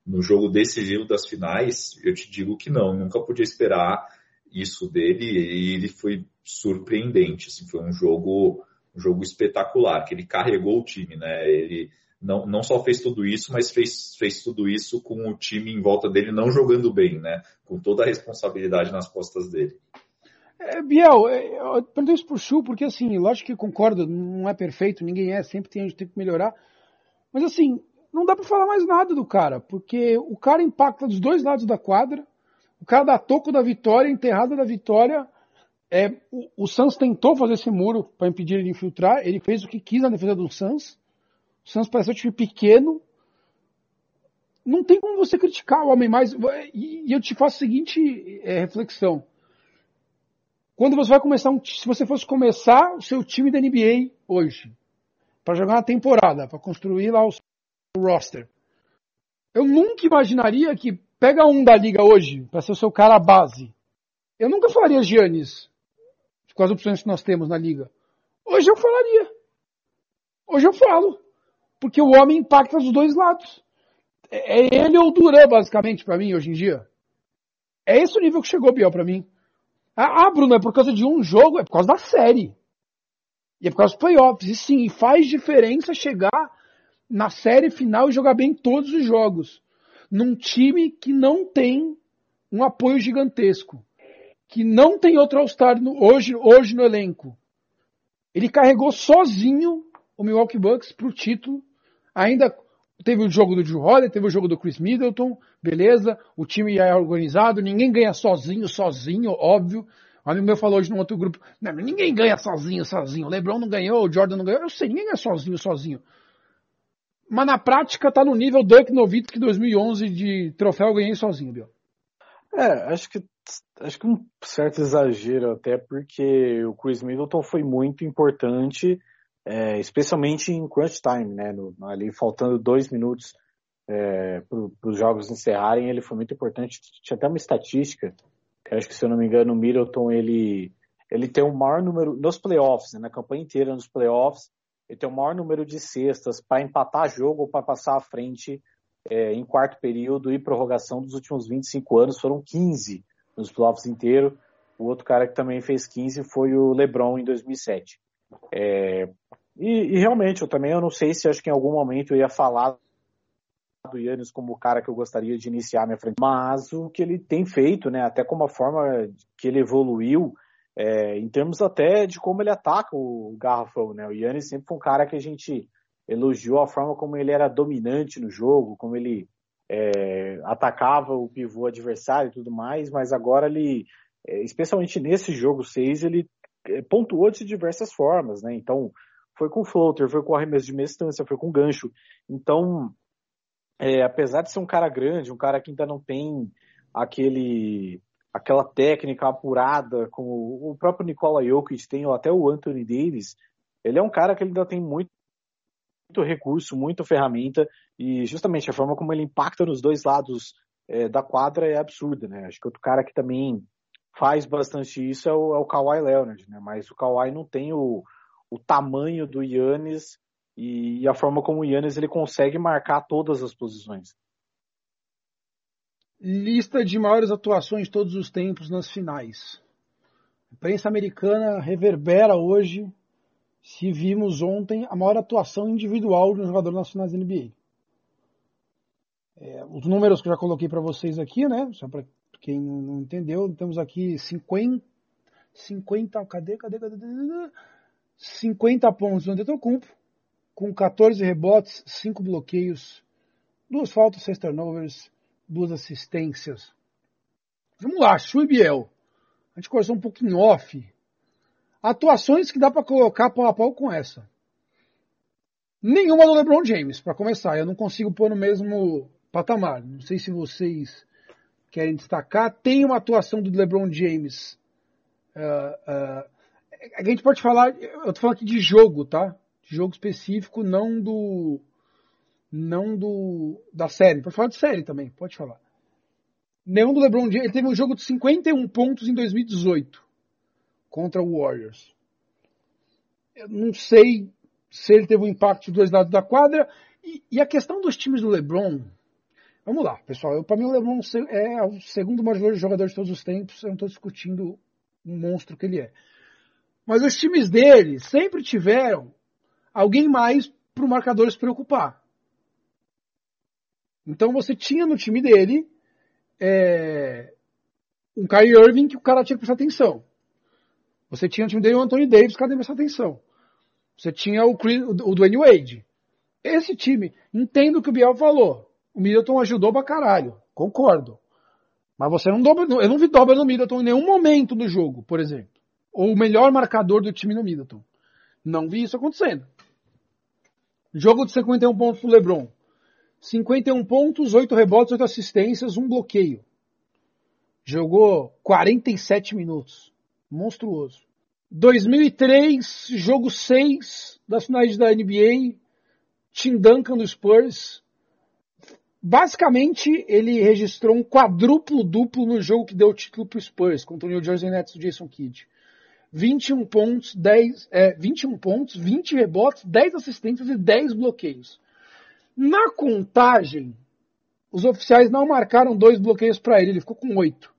no jogo decisivo das finais, eu te digo que não, nunca podia esperar isso dele e ele foi surpreendente. Assim, foi um jogo um jogo espetacular, que ele carregou o time, né? Ele não, não só fez tudo isso, mas fez, fez tudo isso com o time em volta dele não jogando bem, né? Com toda a responsabilidade nas costas dele. É, Biel, é, eu perguntei isso pro Chu, porque assim, lógico que concordo, não é perfeito, ninguém é, sempre tem, a gente tem que melhorar. Mas assim, não dá para falar mais nada do cara, porque o cara impacta dos dois lados da quadra, o cara dá toco da vitória, enterrada da vitória, é, o, o Suns tentou fazer esse muro para impedir ele de infiltrar, ele fez o que quis na defesa do Suns. O Suns pareceu um time pequeno. Não tem como você criticar o homem mais. E, e eu te faço a seguinte é, reflexão. Quando você vai começar um, se você fosse começar o seu time da NBA hoje, para jogar uma temporada, para construir lá o roster, eu nunca imaginaria que pega um da liga hoje para ser o seu cara base. Eu nunca falaria Giannis com as opções que nós temos na liga. Hoje eu falaria. Hoje eu falo. Porque o homem impacta dos dois lados. É, é ele ou o Duran, basicamente, para mim, hoje em dia. É esse o nível que chegou, Biel, para mim. Ah, ah, Bruno, é por causa de um jogo, é por causa da série. E é por causa dos playoffs. E sim, faz diferença chegar na série final e jogar bem todos os jogos. Num time que não tem um apoio gigantesco que não tem outro All-Star hoje, hoje no elenco. Ele carregou sozinho o Milwaukee Bucks para o título. Ainda teve o jogo do Drew Holiday, teve o jogo do Chris Middleton, beleza. O time é organizado, ninguém ganha sozinho, sozinho, óbvio. Um amigo meu falou hoje num outro grupo, não, ninguém ganha sozinho, sozinho. O LeBron não ganhou, o Jordan não ganhou. Eu sei, ninguém ganha sozinho, sozinho. Mas na prática tá no nível Dirk Nowitzki 2011 de troféu eu ganhei sozinho, Bill. É, acho que acho que um certo exagero até porque o Chris Middleton foi muito importante, é, especialmente em crunch time, né? No, ali faltando dois minutos é, para os jogos encerrarem, ele foi muito importante. Tinha até uma estatística, que acho que se eu não me engano, o Middleton ele ele tem o maior número nos playoffs, né, na campanha inteira nos playoffs, ele tem o maior número de cestas para empatar jogo ou para passar à frente é, em quarto período e prorrogação dos últimos 25 anos, foram 15 nos playoffs inteiro. O outro cara que também fez 15 foi o LeBron em 2007. É, e, e, realmente, eu também eu não sei se acho que em algum momento eu ia falar do Yannis como o cara que eu gostaria de iniciar minha frente, mas o que ele tem feito, né, até como a forma que ele evoluiu, é, em termos até de como ele ataca o garrafão, né, o Yannis sempre foi um cara que a gente elogiou a forma como ele era dominante no jogo, como ele é, atacava o pivô adversário e tudo mais, mas agora ele, é, especialmente nesse jogo 6, ele é, pontuou de diversas formas, né? Então, foi com floater, foi com arremesso de meia distância, foi com gancho. Então, é, apesar de ser um cara grande, um cara que ainda não tem aquele aquela técnica apurada como o próprio Nikola Jokic tem, ou até o Anthony Davis, ele é um cara que ainda tem muito muito recurso, muita ferramenta e justamente a forma como ele impacta nos dois lados é, da quadra é absurda, né? Acho que outro cara que também faz bastante isso é o, é o Kawhi Leonard, né? Mas o Kawhi não tem o, o tamanho do Yannis e, e a forma como o Yannis ele consegue marcar todas as posições. Lista de maiores atuações todos os tempos nas finais. A imprensa americana reverbera hoje se vimos ontem a maior atuação individual de um jogador nas finais da NBA. É, os números que eu já coloquei para vocês aqui, né? Só para quem não entendeu, temos aqui 50, 50, cadê, cadê, cadê, cadê 50 pontos no Antetokounmpo, com 14 rebotes, 5 bloqueios, duas faltas, 6 turnovers, duas assistências. Vamos lá, Shui Biel. A gente conversou um pouquinho off. Atuações que dá para colocar pau a pau com essa. Nenhuma do LeBron James, para começar. Eu não consigo pôr no mesmo patamar. Não sei se vocês querem destacar. Tem uma atuação do LeBron James. Uh, uh, a gente pode falar. Eu tô falando aqui de jogo, tá? De jogo específico, não do não do da série. Pode falar de série também, pode falar. Nenhum do LeBron James, ele teve um jogo de 51 pontos em 2018 contra o Warriors. Eu não sei se ele teve um impacto dos dois lados da quadra. E, e a questão dos times do LeBron, vamos lá, pessoal. Para mim o LeBron é o segundo maior jogador de todos os tempos. Eu não estou discutindo um monstro que ele é. Mas os times dele sempre tiveram alguém mais para o marcador se preocupar. Então você tinha no time dele é, um Kyrie Irving que o cara tinha que prestar atenção. Você tinha no time dele o Anthony Davis, o que prestar atenção. Você tinha o, Chris, o Dwayne Wade. Esse time, entendo o que o Biel falou. O Middleton ajudou pra caralho. Concordo. Mas você não dobra, eu não vi dobra no Middleton em nenhum momento do jogo, por exemplo. Ou o melhor marcador do time no Middleton. Não vi isso acontecendo. Jogo de 51 pontos pro LeBron. 51 pontos, 8 rebotes, 8 assistências, um bloqueio. Jogou 47 minutos. Monstruoso. 2003, jogo 6 das finais da NBA. Tim Duncan do Spurs. Basicamente, ele registrou um quadruplo duplo no jogo que deu o título para o Spurs, contra o New Jersey Nets do Jason Kidd. 21 pontos, 10, é, 21 pontos, 20 rebotes, 10 assistências e 10 bloqueios. Na contagem, os oficiais não marcaram dois bloqueios para ele, ele ficou com oito.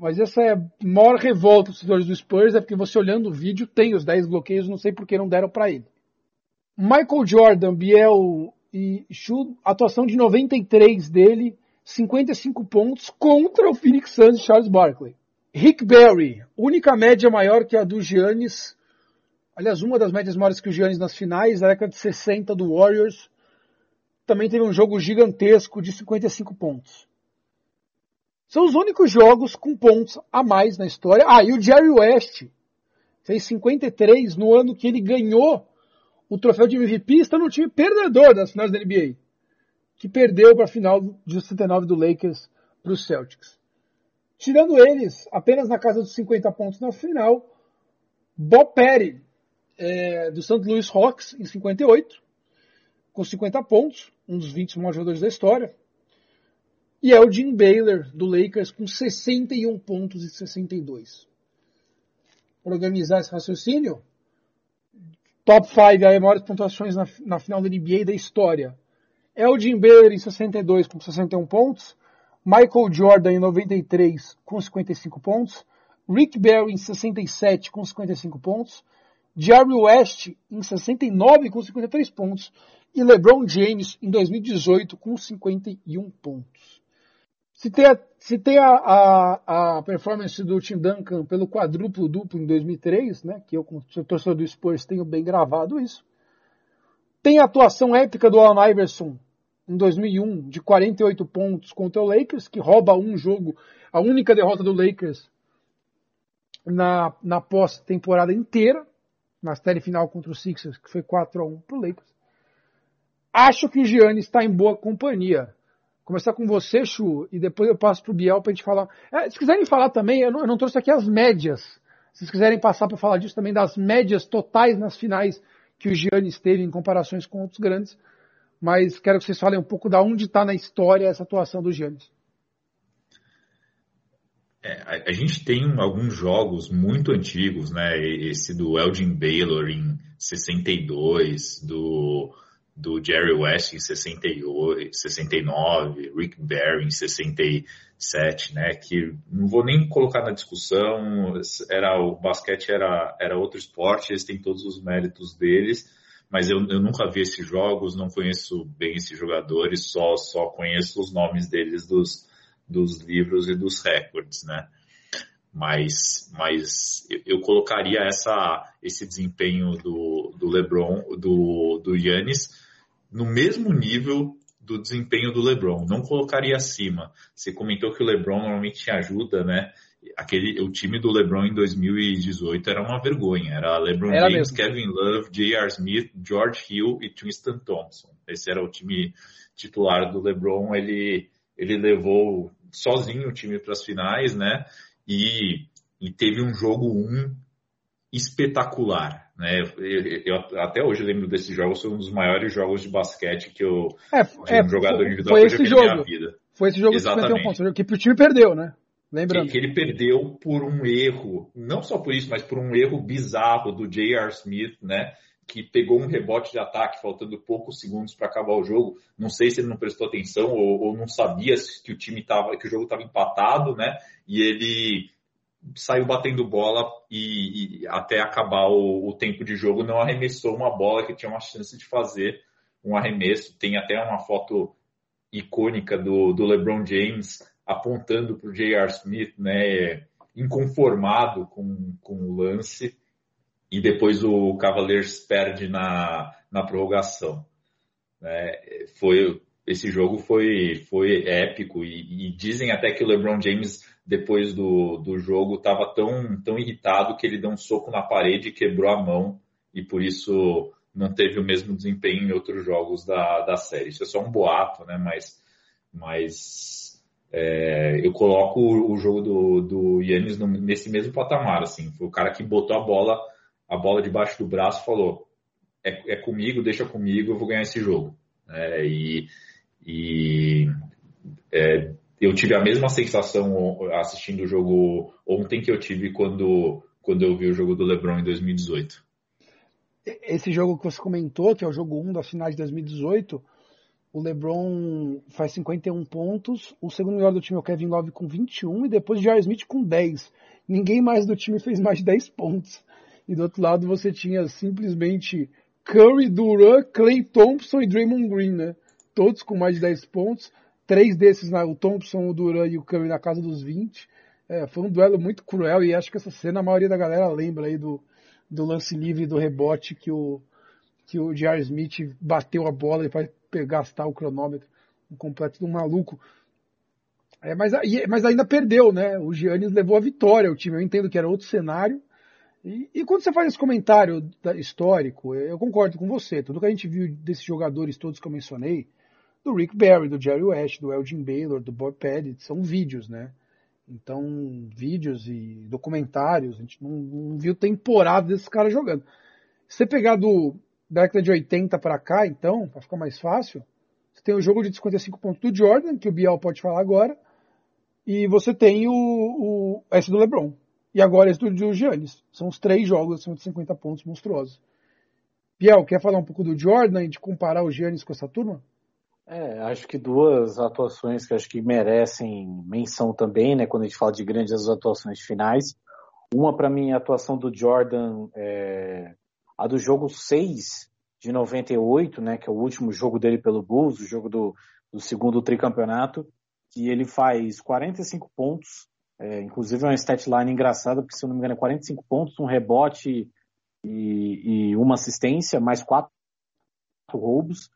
Mas essa é a maior revolta dos seguidores do Spurs, é porque você olhando o vídeo tem os 10 bloqueios, não sei por que não deram para ele. Michael Jordan, Biel e Chu, atuação de 93 dele, 55 pontos contra o Phoenix Suns de Charles Barkley. Rick Barry, única média maior que a do Giannis, aliás, uma das médias maiores que o Giannis nas finais, da década de 60 do Warriors, também teve um jogo gigantesco de 55 pontos. São os únicos jogos com pontos a mais na história. Ah, e o Jerry West fez 53 no ano que ele ganhou o troféu de MVP, está no time perdedor das finais da NBA, que perdeu para a final de 69 do Lakers para os Celtics. Tirando eles, apenas na casa dos 50 pontos na final, Bob Perry, é, do St. Louis Hawks, em 58, com 50 pontos, um dos 20 maiores jogadores da história. E é o Jim Baylor, do Lakers, com 61 pontos e 62. Para organizar esse raciocínio, top 5 aí, maiores pontuações na, na final da NBA da história. É o Jim Baylor em 62 com 61 pontos, Michael Jordan em 93 com 55 pontos, Rick Barry em 67 com 55 pontos, Jerry West em 69 com 53 pontos e LeBron James em 2018 com 51 pontos. Se tem a, a, a, a performance do Tim Duncan pelo quadruplo duplo em 2003, né, que eu como torcedor do Spurs tenho bem gravado isso. Tem a atuação épica do Allen Iverson em 2001 de 48 pontos contra o Lakers, que rouba um jogo, a única derrota do Lakers na, na pós-temporada inteira, na série final contra o Sixers, que foi 4 a 1 para o Lakers. Acho que o Gianni está em boa companhia. Começar com você, Chu, e depois eu passo para o Biel para a gente falar. É, se quiserem falar também, eu não, eu não, trouxe aqui as médias. Se vocês quiserem passar para falar disso também, das médias totais nas finais que o Gianni teve em comparações com outros grandes. Mas quero que vocês falem um pouco da onde está na história essa atuação do Gianni. É, a, a, gente tem alguns jogos muito antigos, né? Esse do Elgin Baylor em 62, do do Jerry West em 68, 69, Rick Barry em 67, né? Que não vou nem colocar na discussão, era o basquete era, era outro esporte, eles têm todos os méritos deles, mas eu, eu nunca vi esses jogos, não conheço bem esses jogadores, só só conheço os nomes deles dos, dos livros e dos recordes, né? Mas, mas eu colocaria essa, esse desempenho do, do LeBron, do, do Yannis, no mesmo nível do desempenho do LeBron. Não colocaria acima. Você comentou que o LeBron normalmente ajuda, né? Aquele, o time do LeBron em 2018 era uma vergonha. Era LeBron era James, mesmo. Kevin Love, J.R. Smith, George Hill e Tristan Thompson. Esse era o time titular do LeBron. Ele, ele levou sozinho o time para as finais, né? E, e teve um jogo 1 um espetacular. Né? Eu, eu, até hoje lembro desse jogo, foi um dos maiores jogos de basquete que eu é, de um é, jogador individual foi esse jogo. na minha vida. Foi esse jogo Exatamente. de 51 pontos, que o time perdeu, né? Lembrando. Que, que ele perdeu por um erro, não só por isso, mas por um erro bizarro do J.R. Smith, né? Que pegou um rebote de ataque faltando poucos segundos para acabar o jogo. Não sei se ele não prestou atenção ou, ou não sabia que o time tava, que o jogo estava empatado, né? E ele saiu batendo bola e, e até acabar o, o, tempo de jogo não arremessou uma bola que tinha uma chance de fazer um arremesso. Tem até uma foto icônica do, do LeBron James apontando para o J.R. Smith, né? Inconformado com, com o lance e depois o Cavaliers perde na, na prorrogação. É, foi, esse jogo foi, foi épico e, e, dizem até que o LeBron James, depois do, do jogo, estava tão, tão irritado que ele deu um soco na parede e quebrou a mão e por isso não teve o mesmo desempenho em outros jogos da, da série. Isso é só um boato, né? Mas, mas é, eu coloco o, jogo do, do Yannis nesse mesmo patamar, assim. Foi o cara que botou a bola a bola debaixo do braço falou: é, é comigo, deixa comigo, eu vou ganhar esse jogo. É, e, e é, eu tive a mesma sensação assistindo o jogo ontem que eu tive quando, quando eu vi o jogo do LeBron em 2018. Esse jogo que você comentou, que é o jogo 1 da final de 2018, o LeBron faz 51 pontos, o segundo melhor do time é o Kevin Love com 21 e depois o J.R. Smith com 10. Ninguém mais do time fez mais de 10 pontos. E do outro lado você tinha simplesmente Curry, Duran, Clay Thompson e Draymond Green, né? Todos com mais de 10 pontos. Três desses, né? o Thompson, o Duran e o Curry na casa dos 20. É, foi um duelo muito cruel e acho que essa cena a maioria da galera lembra aí do, do lance livre do rebote que o, que o J.R. Smith bateu a bola e vai gastar o cronômetro. Um completo de um maluco. É, mas, mas ainda perdeu, né? O Giannis levou a vitória. O time, eu entendo que era outro cenário, e, e, quando você faz esse comentário histórico, eu concordo com você. Tudo que a gente viu desses jogadores todos que eu mencionei, do Rick Barry, do Jerry West, do Elgin Baylor, do Bob Pettit, são vídeos, né? Então, vídeos e documentários, a gente não, não viu temporada desses caras jogando. Se você pegar do da década de 80 para cá, então, para ficar mais fácil, você tem o jogo de 55 pontos do Jordan, que o Biel pode falar agora, e você tem o, o esse do LeBron, e agora esse do Giannis. São os três jogos acima de 50 pontos monstruosos. Biel, quer falar um pouco do Jordan e de comparar o Giannis com essa turma? É, acho que duas atuações que acho que merecem menção também, né, quando a gente fala de grandes atuações finais. Uma, para mim, é a atuação do Jordan, é, a do jogo 6 de 98, né, que é o último jogo dele pelo Bulls, o jogo do, do segundo tricampeonato, que ele faz 45 pontos, é, inclusive é uma statline engraçada, porque se eu não me engano é 45 pontos, um rebote e, e uma assistência, mais quatro roubos.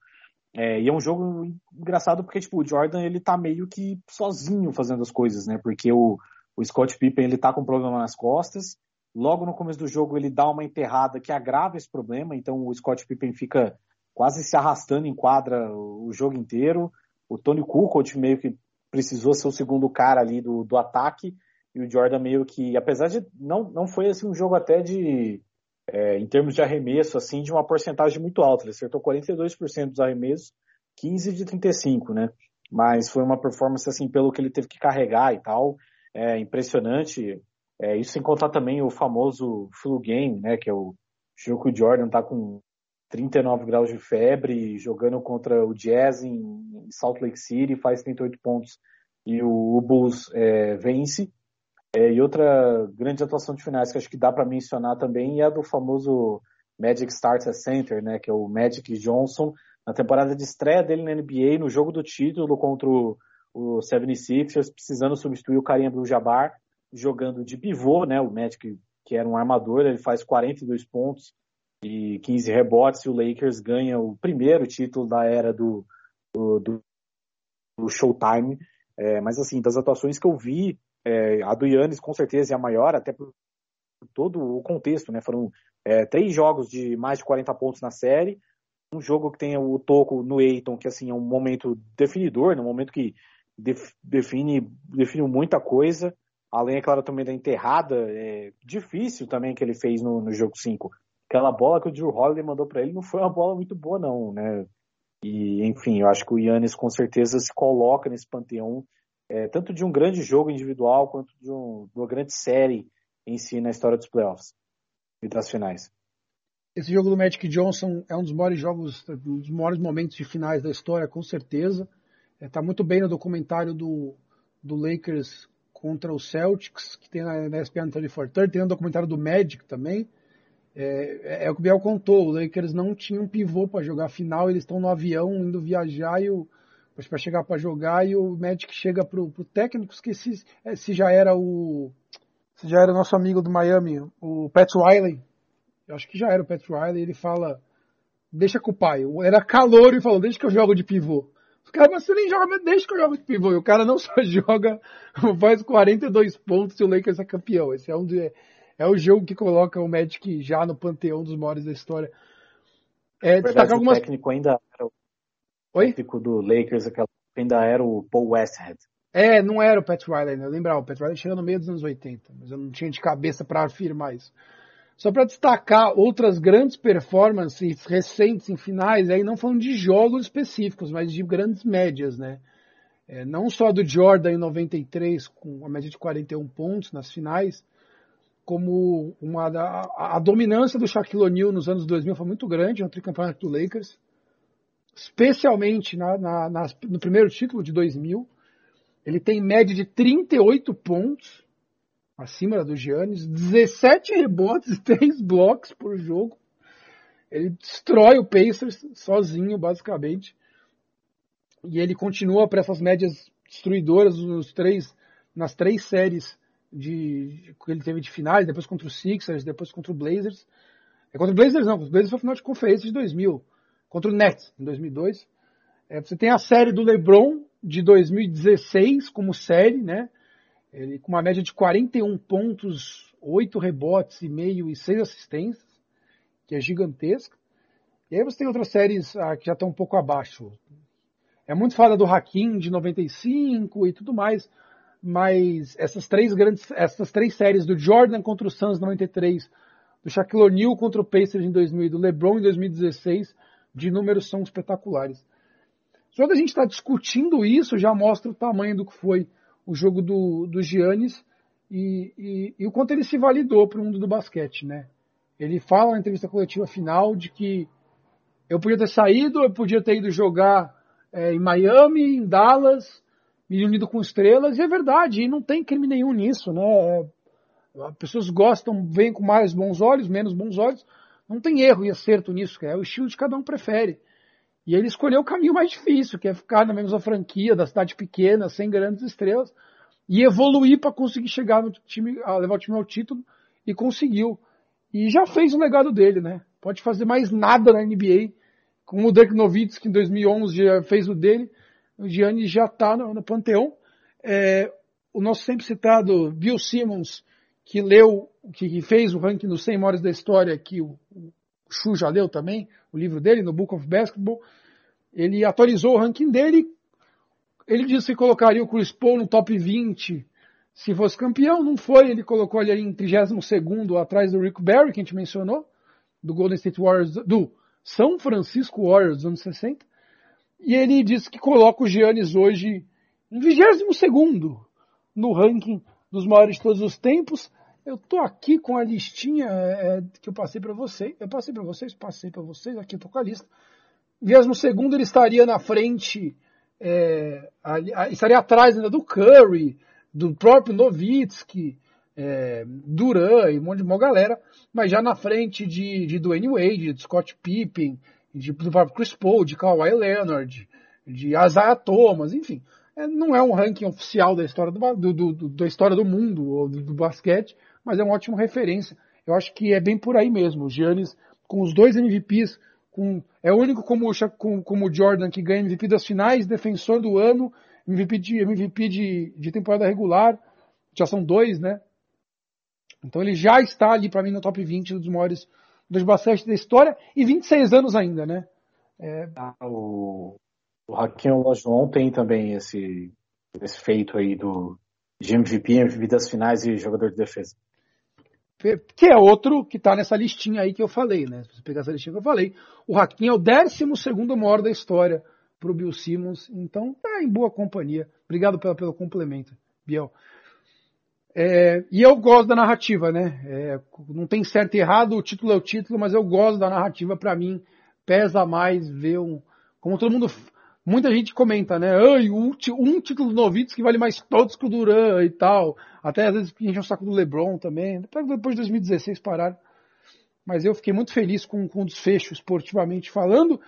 É, e é um jogo engraçado porque tipo, o Jordan ele tá meio que sozinho fazendo as coisas, né? Porque o, o Scott Pippen ele tá com problema nas costas. Logo no começo do jogo ele dá uma enterrada que agrava esse problema, então o Scott Pippen fica quase se arrastando em quadra o jogo inteiro. O Tony Kukoc meio que precisou ser o segundo cara ali do, do ataque, e o Jordan meio que, apesar de não, não foi assim um jogo até de, é, em termos de arremesso, assim, de uma porcentagem muito alta, ele acertou 42% dos arremessos, 15 de 35, né, mas foi uma performance, assim, pelo que ele teve que carregar e tal, é impressionante, é, isso sem contar também o famoso flu game, né, que é o jogo que o Jordan tá com 39 graus de febre, jogando contra o Jazz em Salt Lake City, faz 38 pontos e o, Bulls é, vence. É, e outra grande atuação de finais que acho que dá para mencionar também é a do famoso Magic Starter Center, né, que é o Magic Johnson, na temporada de estreia dele na NBA, no jogo do título contra o, o 76ers, precisando substituir o carinha do Jabbar, jogando de pivô, né, o Magic que era um armador, ele faz 42 pontos e 15 rebotes e o Lakers ganha o primeiro título da era do, do, do, Showtime. É, mas assim, das atuações que eu vi, é, a do Yannis com certeza é a maior, até por todo o contexto, né? Foram é, três jogos de mais de 40 pontos na série, um jogo que tem o toco no Eiton, que assim é um momento definidor, né? um momento que def, define, define muita coisa, além, é claro, também da enterrada, é difícil também que ele fez no, no jogo 5. Aquela bola que o Drew Holiday mandou para ele não foi uma bola muito boa não, né? E, enfim, eu acho que o Yannis com certeza se coloca nesse panteão, é, tanto de um grande jogo individual quanto de, um, de uma grande série em si na história dos playoffs e das finais. Esse jogo do Magic Johnson é um dos maiores jogos, um dos maiores momentos de finais da história, com certeza. Está é, muito bem no documentário do, do Lakers contra o Celtics, que tem na, na ESPN 3430, tem no documentário do Magic também. É, é, é, o que o Biel contou, o Lakers não tinha um pivô para jogar final, eles estão no avião indo viajar e para chegar para jogar e o Magic chega pro, pro técnico, esqueci é, se já era o se já era o nosso amigo do Miami, o Pat Riley. Eu acho que já era o Pat Riley, ele fala deixa com o pai. Era calor e falou, deixa que eu jogo de pivô. Os caras, mas você nem joga, deixa que eu jogo de pivô. E o cara não [laughs] só joga, faz 42 pontos e o Lakers é campeão. Esse é um de, é o jogo que coloca o Magic já no panteão dos maiores da história. É, verdade, algumas... O técnico ainda era o Oi? técnico do Lakers, aquela, ainda era o Paul Westhead. É, não era o Pat Riley, né? Eu lembrava, o Pat Riley chegou no meio dos anos 80, mas eu não tinha de cabeça para afirmar isso. Só para destacar outras grandes performances recentes em finais, aí não falando de jogos específicos, mas de grandes médias, né? É, não só do Jordan em 93, com a média de 41 pontos nas finais, como uma a, a dominância do Shaquille O'Neal nos anos 2000 foi muito grande no tricampeonato do Lakers, especialmente na, na, na, no primeiro título de 2000. Ele tem média de 38 pontos, acima do Giannis, 17 rebotes [laughs] e 3 blocos por jogo. Ele destrói o Pacers sozinho, basicamente. E ele continua para essas médias destruidoras nos três, nas três séries de, que ele teve de finais, depois contra o Sixers, depois contra o Blazers. É contra o Blazers não, o Blazers foi final de conferência de 2000, contra o Nets em 2002. É, você tem a série do LeBron de 2016 como série, né? Ele com uma média de 41 pontos, 8 rebotes e meio e 6 assistências, que é gigantesca. E aí você tem outras séries ah, que já estão um pouco abaixo. É muito falada do Hakim de 95 e tudo mais mas essas três grandes, essas três séries do Jordan contra o Suns 93, do Shaquille O'Neal contra o Pacers em 2000 do LeBron em 2016, de números são espetaculares. Só que a gente está discutindo isso já mostra o tamanho do que foi o jogo do, do Giannis e, e, e o quanto ele se validou para o mundo do basquete, né? Ele fala na entrevista coletiva final de que eu podia ter saído, eu podia ter ido jogar é, em Miami, em Dallas, unido com estrelas, e é verdade, e não tem crime nenhum nisso, né? É, as pessoas gostam, veem com mais bons olhos, menos bons olhos, não tem erro e acerto nisso, é o estilo de cada um prefere. E ele escolheu o caminho mais difícil, que é ficar na mesma franquia, da cidade pequena, sem grandes estrelas, e evoluir para conseguir chegar no time, levar o time ao título, e conseguiu. E já fez o legado dele, né? Pode fazer mais nada na NBA, como o Dirk Nowitzki em 2011 já fez o dele, o Gianni já está no, no, panteão. É, o nosso sempre citado Bill Simmons, que leu, que, fez o ranking dos 100 maiores da história, que o, o Chu já leu também, o livro dele, no Book of Basketball, ele atualizou o ranking dele. Ele disse que colocaria o Chris Paul no top 20 se fosse campeão, não foi, ele colocou ele em 32 atrás do Rick Barry, que a gente mencionou, do Golden State Warriors, do São Francisco Warriors dos anos 60. E ele disse que coloca o Giannis hoje em 22 no ranking dos maiores de todos os tempos. Eu tô aqui com a listinha é, que eu passei para vocês. Eu passei para vocês, passei para vocês, aqui eu tô com a lista. Vigésimo segundo ele estaria na frente, é, estaria atrás ainda do Curry, do próprio Novitsky, é, Duran e um monte de uma galera, mas já na frente de, de Dwayne Wade, de Scott Pippen, de, do próprio Chris Paul, de Kawhi Leonard, de Isaiah Thomas, enfim. É, não é um ranking oficial da história do, do, do da história do mundo ou do, do, basquete, mas é uma ótima referência. Eu acho que é bem por aí mesmo. O Giannis, com os dois MVPs, com, é o único como, como, como o Jordan que ganha MVP das finais, defensor do ano, MVP de, MVP de, de temporada regular, já são dois, né? Então ele já está ali para mim no top 20 dos maiores dos basquete da história e 26 anos ainda, né? É... Ah, o, o Raquel Olajuwon tem também esse, esse feito aí do de MVP, MVP das finais e jogador de defesa. Que é outro que está nessa listinha aí que eu falei, né? Se você pegar essa listinha que eu falei, o Raquinho é o 12 maior da história para o Bill Simmons, então tá em boa companhia. Obrigado pelo, pelo complemento, Biel. É, e eu gosto da narrativa, né? É, não tem certo e errado, o título é o título, mas eu gosto da narrativa. Para mim, pesa mais ver um. Como todo mundo. Muita gente comenta, né? Ai, um, um título do Novitz que vale mais todos que o Duran e tal. Até às vezes enche o saco do LeBron também. Depois de 2016 pararam. Mas eu fiquei muito feliz com, com o desfecho esportivamente falando.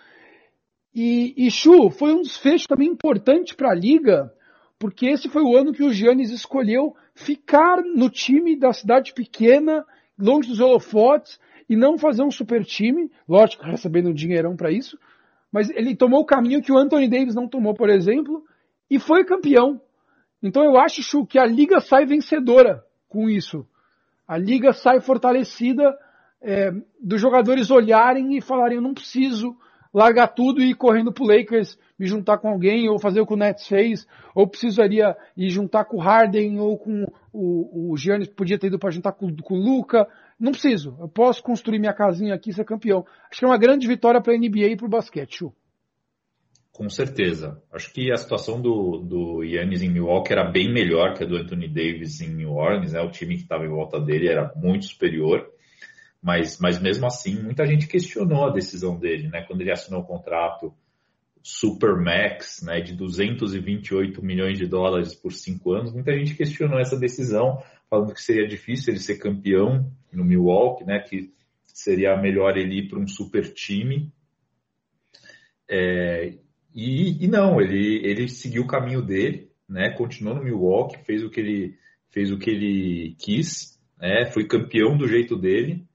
E, e Chu, foi um desfecho também importante para a liga porque esse foi o ano que o Giannis escolheu ficar no time da cidade pequena, longe dos holofotes, e não fazer um super time, lógico, recebendo um dinheirão para isso, mas ele tomou o caminho que o Anthony Davis não tomou, por exemplo, e foi campeão. Então eu acho, Chu, que a liga sai vencedora com isso. A liga sai fortalecida é, dos jogadores olharem e falarem, eu não preciso largar tudo e ir correndo pro Lakers, me juntar com alguém, ou fazer o que o Nets fez, ou precisaria ir juntar com o Harden, ou com o, o Giannis, podia ter ido para juntar com, com o Luca. Não preciso. Eu posso construir minha casinha aqui e ser campeão. Acho que é uma grande vitória para a NBA e para o basquete, Chu. Com certeza. Acho que a situação do, do Yannis em Milwaukee era bem melhor que a do Anthony Davis em New Orleans. Né? O time que estava em volta dele era muito superior. Mas, mas mesmo assim, muita gente questionou a decisão dele, né? Quando ele assinou o contrato Supermax, né, de 228 milhões de dólares por cinco anos, muita gente questionou essa decisão, falando que seria difícil ele ser campeão no Milwaukee, né, que seria melhor ele ir para um super time. É, e, e, não, ele, ele seguiu o caminho dele, né, continuou no Milwaukee, fez o que ele, fez o que ele quis, né, foi campeão do jeito dele,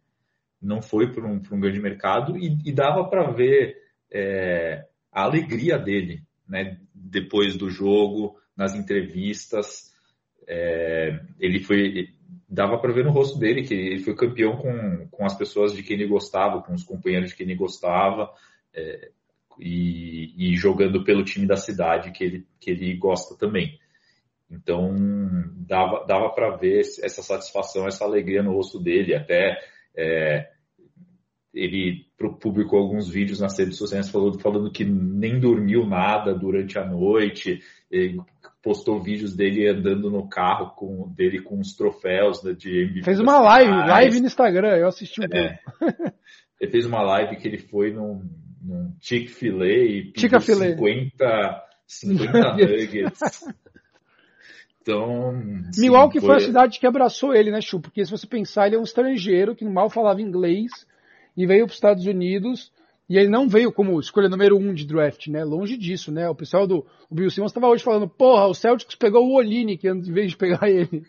não foi para um, um, grande mercado e, e dava para ver é, a alegria dele, né? Depois do jogo, nas entrevistas, é, ele foi, dava para ver no rosto dele que ele foi campeão com, com as pessoas de quem ele gostava, com os companheiros de quem ele gostava. É, e, e, jogando pelo time da cidade que ele, que ele gosta também. Então dava, dava para ver essa satisfação, essa alegria no rosto dele, até é, ele publicou alguns vídeos nas redes sociais falando, falando que nem dormiu nada durante a noite, postou vídeos dele andando no carro com dele com os troféus né, de MVP. Fez uma live, live no Instagram, eu assisti um é. pouco. [laughs] ele fez uma live que ele foi num, num Chick-fil-A e pediu 50, 50 nuggets. [laughs] Então. Milwaukee foi... foi a cidade que abraçou ele, né, Chu? Porque se você pensar, ele é um estrangeiro que mal falava inglês e veio para os Estados Unidos. E ele não veio como escolha número um de draft, né? Longe disso, né? O pessoal do o Bill Simmons estava hoje falando, porra, o Celtics pegou o Olinick em vez de pegar [laughs] ele.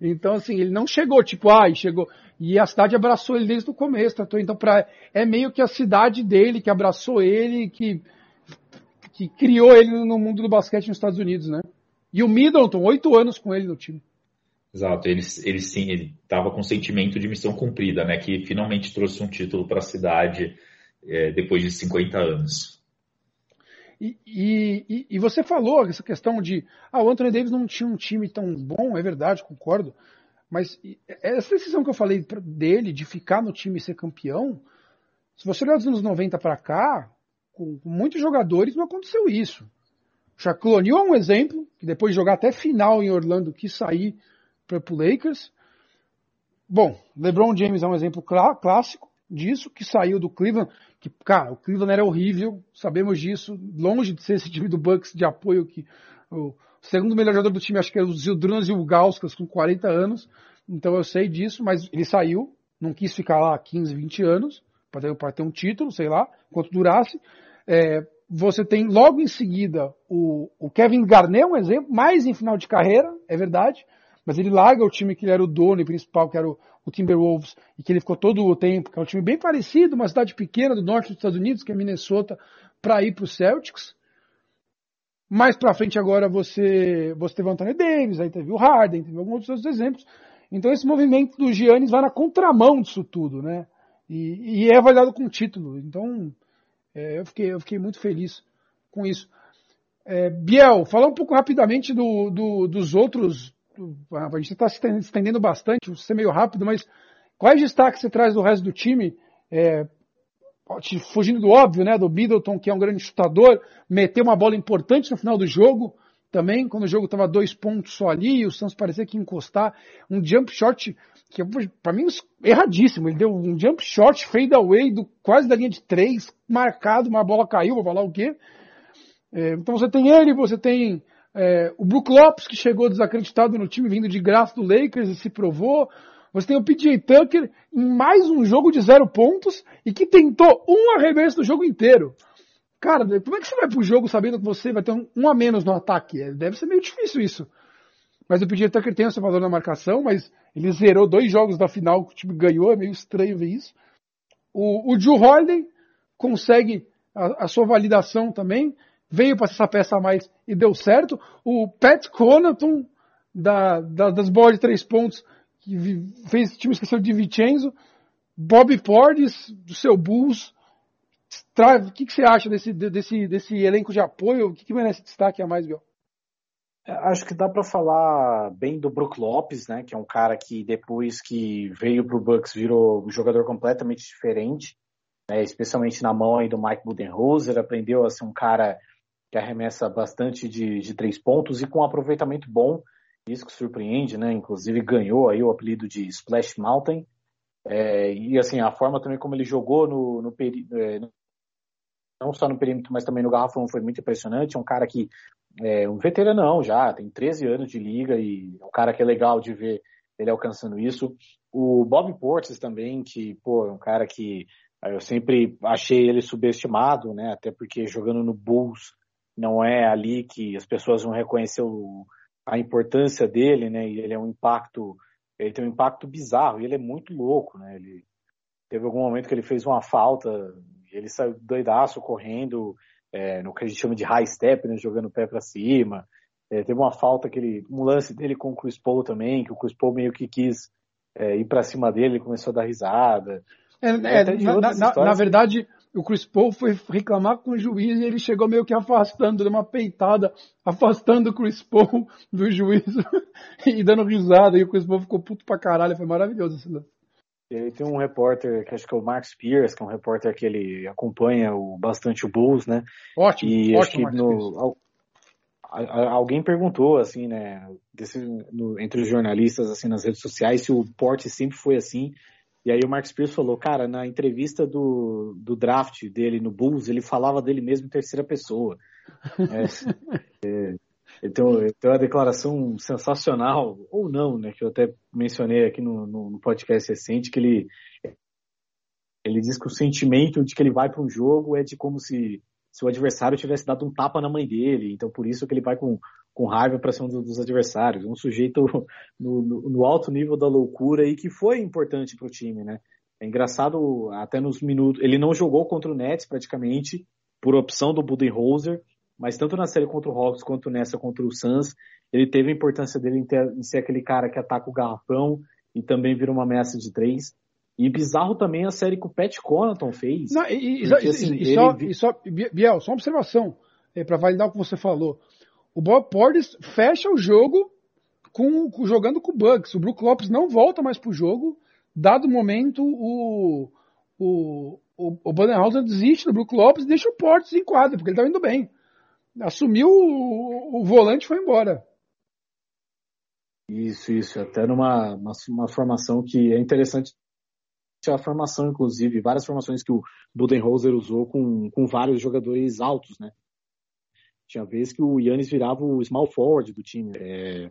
Então, assim, ele não chegou, tipo, ai, ah, chegou. E a cidade abraçou ele desde o começo, tratou. Então, pra, é meio que a cidade dele que abraçou ele, que, que criou ele no mundo do basquete nos Estados Unidos, né? E o Middleton, oito anos com ele no time. Exato, ele, ele sim, ele estava com sentimento de missão cumprida, né? Que finalmente trouxe um título para a cidade é, depois de 50 anos. E, e, e, você falou essa questão de ah, o Anthony Davis não tinha um time tão bom, é verdade, concordo. Mas essa decisão que eu falei dele de ficar no time e ser campeão, se você olhar dos anos 90 para cá, com, com muitos jogadores não aconteceu isso. Shaquille O'Neal é um exemplo, que depois de jogar até final em Orlando quis sair para o Lakers. bom, LeBron James é um exemplo clássico disso, que saiu do Cleveland, que, cara, o Cleveland era horrível, sabemos disso, longe de ser esse time do Bucks de apoio que o segundo melhor jogador do time, acho que era o Zildrunas e o Gauskas com 40 anos, então eu sei disso, mas ele saiu, não quis ficar lá 15, 20 anos, para ter, ter um título, sei lá, quanto durasse. É, você tem logo em seguida o, o Kevin Garnett, um exemplo, mais em final de carreira, é verdade, mas ele larga o time que ele era o dono e principal, que era o, o, Timberwolves, e que ele ficou todo o tempo, que é um time bem parecido, uma cidade pequena do norte dos Estados Unidos, que é Minnesota, para ir para os Celtics. Mais para frente agora você, você teve o Anthony Davis, aí teve o Harden, teve alguns outros exemplos. Então esse movimento do Giannis vai na contramão disso tudo, né? E, e é avaliado com título. Então é, eu, fiquei, eu fiquei muito feliz com isso. É, Biel, falar um pouco rapidamente do, do, dos outros. A gente está se estendendo bastante, vou ser meio rápido, mas quais destaques você traz do resto do time? É, fugindo do óbvio, né? Do Middleton, que é um grande chutador, meteu uma bola importante no final do jogo também, quando o jogo estava dois pontos só ali, e o Santos parecia que encostar. Um jump shot que para mim erradíssimo. Ele deu um jump shot fade away do quase da linha de três, marcado, uma bola caiu, vou falar o quê. É, então você tem ele, você tem é, o Brook Lopes que chegou desacreditado no time vindo de graça do Lakers e se provou. Você tem o PJ Tucker em mais um jogo de zero pontos e que tentou um arremesso no jogo inteiro. Cara, como é que você vai pro jogo sabendo que você vai ter um, a menos no ataque? É, deve ser meio difícil isso. Mas o PJ Tucker tem o seu valor na marcação, mas ele zerou dois jogos da final que o time ganhou, é meio estranho ver isso. O, o Holiday consegue a, a, sua validação também, veio para essa peça a mais e deu certo. O Pat Connaughton, da, da, das bolas de três pontos, que fez o time esquecer de Vincenzo. Bob Portis, do seu Bulls. O que, que você acha desse, desse, desse elenco de apoio? O que, que merece destaque a mais, Biel? É, acho que dá para falar bem do Brook Lopes, né? Que é um cara que depois que veio para o Bucks virou um jogador completamente diferente, né, especialmente na mão aí do Mike Budenholzer, aprendeu a ser um cara que arremessa bastante de, de três pontos e com um aproveitamento bom, isso que surpreende, né? Inclusive ganhou aí o apelido de Splash Mountain. É, e assim, a forma também como ele jogou no, no, é, não só no perímetro, mas também no garrafão foi muito impressionante. É um cara que é um veteranão já, tem 13 anos de liga e é um cara que é legal de ver ele alcançando isso. O Bob Portis também, que, pô, é um cara que ah, eu sempre achei ele subestimado, né? Até porque jogando no Bulls não é ali que as pessoas vão reconhecer o, a importância dele, né? E ele é um impacto, ele tem um impacto bizarro, e ele é muito louco, né? Ele teve algum momento que ele fez uma falta, ele saiu doidaço correndo, é, no que a gente chama de high step, né, jogando o pé para cima. É, teve uma falta que ele, um lance dele com o Chris Paul também, que o Chris Paul meio que quis é, ir para cima dele, ele começou a dar risada. É, é na, na, na, verdade, o Chris Paul foi reclamar com o juiz e ele chegou meio que afastando, deu uma peitada, afastando o Chris Paul do juiz [laughs] e dando risada. E o Chris Paul ficou puto pra caralho, foi maravilhoso esse lance. E tem um repórter, que acho que é o Mark Spears, que é um repórter que ele acompanha o, bastante o Bulls, né? Ótimo, e ótimo, acho que no, alguém perguntou, assim, né, desse, no, entre os jornalistas, assim, nas redes sociais, se o porte sempre foi assim. E aí o Mark Spears falou, cara, na entrevista do, do draft dele no Bulls, ele falava dele mesmo em terceira pessoa. [laughs] É, é, ele tem, uma declaração sensacional, ou não, né, que eu até mencionei aqui no, no, no podcast recente, que ele, ele diz que o sentimento de que ele vai para um jogo é de como se, se o adversário tivesse dado um tapa na mãe dele, então por isso que ele vai com, com raiva para cima dos, dos adversários. Um sujeito [laughs] no, no, no, alto nível da loucura e que foi importante para o time, né? É engraçado, até nos minutos. Ele não jogou contra o Nets praticamente, por opção do Budenholzer, mas tanto na série contra o Hawks quanto nessa contra o Suns, ele teve a importância dele em, ter, em ser aquele cara que ataca o garrafão e também vira uma ameaça de três. E bizarro também a série que o Pat Connaughton fez. Não, e, porque, assim, e, ele... só, e só, Biel, só uma observação, é, para validar o que você falou. O Bob Portis fecha o jogo com, com, jogando com o Bucks. O Brook Lopes não volta mais pro jogo. Dado o momento, o, o, o, o desiste do Brook Lopes e deixa o Portis em quadra, porque ele tá indo bem assumiu o, o volante foi embora. Isso, isso. Até numa uma, uma formação que é interessante a formação, inclusive, várias formações que o Budenholzer usou com, com vários jogadores altos, né? Tinha vez que o Yannis virava o small forward do time. É...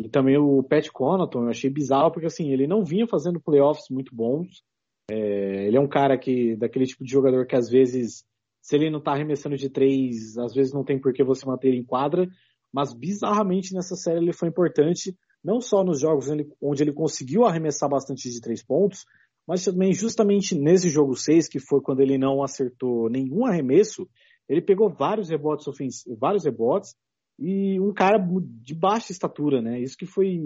E também o Pat Connaughton, eu achei bizarro, porque assim, ele não vinha fazendo playoffs muito bons. É... Ele é um cara que, daquele tipo de jogador que às vezes, se ele não tá arremessando de três, às vezes não tem por que você manter ele em quadra. Mas bizarramente nessa série ele foi importante, não só nos jogos onde ele conseguiu arremessar bastante de três pontos, mas também justamente nesse jogo 6, que foi quando ele não acertou nenhum arremesso, ele pegou vários rebotes ofensivos, vários rebotes e um cara de baixa estatura, né? Isso que foi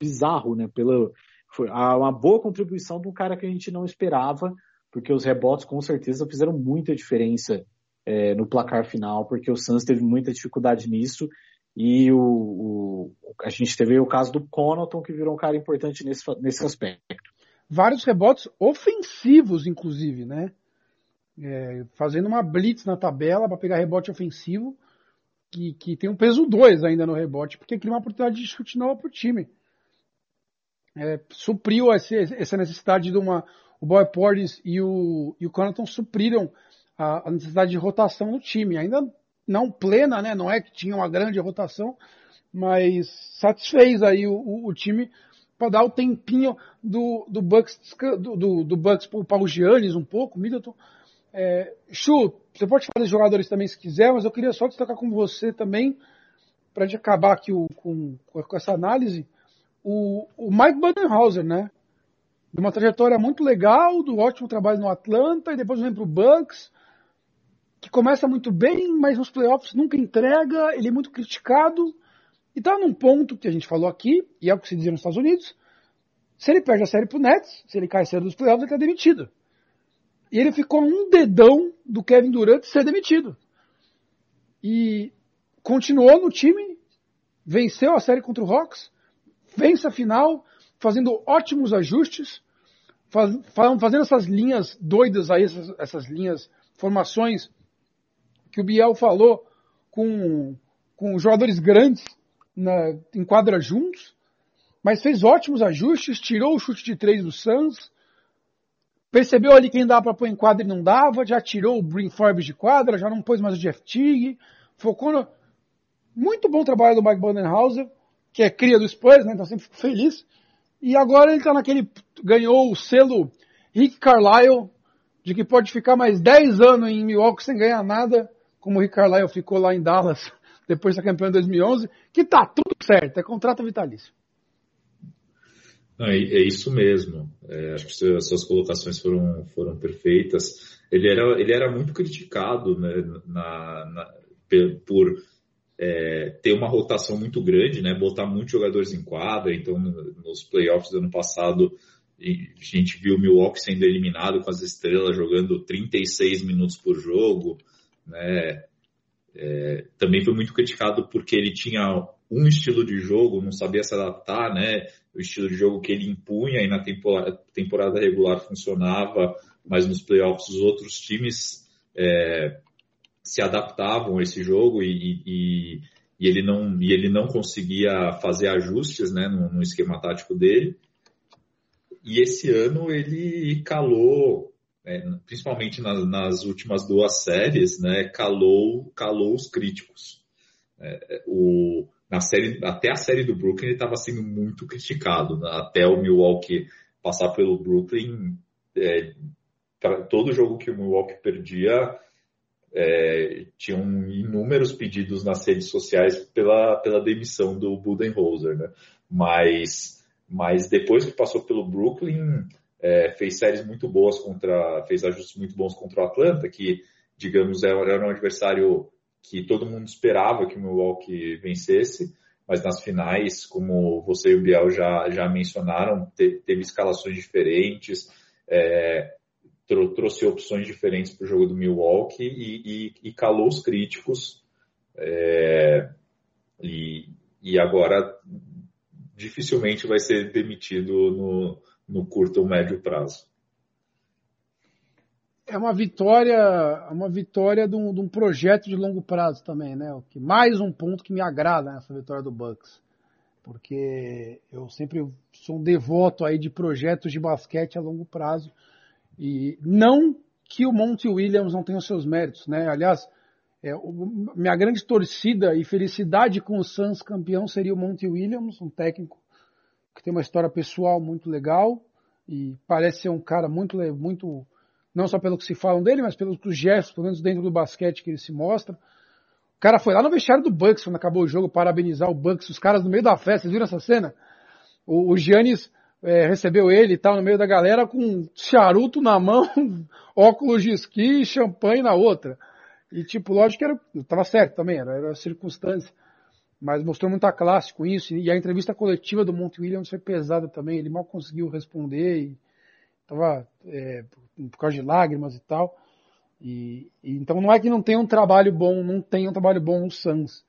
bizarro, né? Pela foi uma boa contribuição de um cara que a gente não esperava, porque os rebotes com certeza fizeram muita diferença é, no placar final, porque o Suns teve muita dificuldade nisso e o, o, a gente teve o caso do Connaughton que virou um cara importante nesse, nesse aspecto vários rebotes ofensivos, inclusive, né? É, fazendo uma blitz na tabela para pegar rebote ofensivo, que, que tem um peso 2 ainda no rebote, porque cria uma oportunidade de chute nova para o time. É, supriu essa, essa necessidade de uma. O Boy Portis e o, e o Connaughton supriram a, a, necessidade de rotação no time. Ainda não plena, né? Não é que tinha uma grande rotação, mas satisfez aí o, o, o time para dar o tempinho do, do Bucks, do, do, Bucks poupar o Giannis um pouco, Middleton. É, Chu, você pode falar dos jogadores também se quiser, mas eu queria só destacar com você também, para gente acabar aqui o, com, com essa análise, o, o Mike Budenhauser, né? De uma trajetória muito legal, do ótimo trabalho no Atlanta, e depois vem para o Bucks, que começa muito bem, mas nos playoffs nunca entrega, ele é muito criticado, e tá num ponto que a gente falou aqui, e é o que se dizia nos Estados Unidos, se ele perde a série pro Nets, se ele cai cedo dos playoffs, ele tá demitido. E ele ficou um dedão do Kevin Durant ser demitido. E continuou no time, venceu a série contra o Hawks, vence a final, fazendo ótimos ajustes, faz, fazendo essas linhas doidas aí, essas, essas linhas, formações que o Biel falou com, com jogadores grandes, na, em quadra juntos, mas fez ótimos ajustes, tirou o chute de três do Suns, percebeu ali quem dava para pôr em quadra e não dava, já tirou o Brin Forbes de quadra, já não pôs mais o Jeff Teague, focou no... Muito bom trabalho do Mike Budenhauser, que é cria do Spurs, né, então sempre fico feliz. E agora ele está naquele, ganhou o selo Rick Carlisle, de que pode ficar mais 10 anos em Milwaukee sem ganhar nada, como o Rick Carlisle ficou lá em Dallas [laughs] depois da campeã em 2011, que tá tudo certo, é contrato vitalício. é, é, isso mesmo. É, acho que suas colocações foram, foram perfeitas. Ele era, ele era muito criticado né, na, na, por é, ter uma rotação muito grande, né, botar muitos jogadores em quadra. Então, nos playoffs do ano passado, a gente viu o Milwaukee sendo eliminado com as estrelas jogando 36 minutos por jogo. Né, é, também foi muito criticado porque ele tinha um estilo de jogo, não sabia se adaptar, né? O estilo de jogo que ele impunha e na temporada, regular funcionava, mas nos playoffs os outros times é, se adaptavam a esse jogo e, e, e, ele não, e ele não conseguia fazer ajustes né, no, no esquema tático dele. E esse ano ele calou é, principalmente nas, nas, últimas duas séries, né, calou, calou os críticos. É, o, na série, até a série do Brooklyn ele estava sendo muito criticado, né, até o Milwaukee passar pelo Brooklyn, é, todo jogo que o Milwaukee perdia, é, tinham inúmeros pedidos nas redes sociais pela, pela demissão do Budenholzer, né? Mas, mas depois que passou pelo Brooklyn, é, fez séries muito boas contra, fez ajustes muito bons contra o Atlanta, que, digamos, era um adversário que todo mundo esperava que o Milwaukee vencesse, mas nas finais, como você e o Biel já, já mencionaram, te, teve escalações diferentes, é, trouxe opções diferentes para o jogo do Milwaukee e, e, e calou os críticos. É, e, e agora dificilmente vai ser demitido no, no curto ou médio prazo. É uma vitória, uma vitória de um, de um, projeto de longo prazo também, né? Mais um ponto que me agrada nessa vitória do Bucks. porque eu sempre sou um devoto aí de projetos de basquete a longo prazo e não que o Monty Williams não tenha os seus méritos, né? Aliás, é, o, minha grande torcida e felicidade com o Suns campeão seria o Monty Williams, um técnico que tem uma história pessoal muito legal e parece ser um cara muito, muito não só pelo que se falam dele, mas pelos gestos, pelo menos dentro do basquete que ele se mostra. O cara foi lá no vestiário do Bucks quando acabou o jogo parabenizar o Bucks, os caras no meio da festa, vocês viram essa cena? O, o Giannis é, recebeu ele e tal no meio da galera com charuto na mão, [laughs] óculos de esqui e champanhe na outra. E tipo, lógico que era, tava certo também, era, era circunstância. Mas mostrou muita classe com isso. E a entrevista coletiva do Monte Williams foi pesada também. Ele mal conseguiu responder e tava é, por causa de lágrimas e tal. E, e, então não é que não tem um trabalho bom, não tem um trabalho bom no Suns.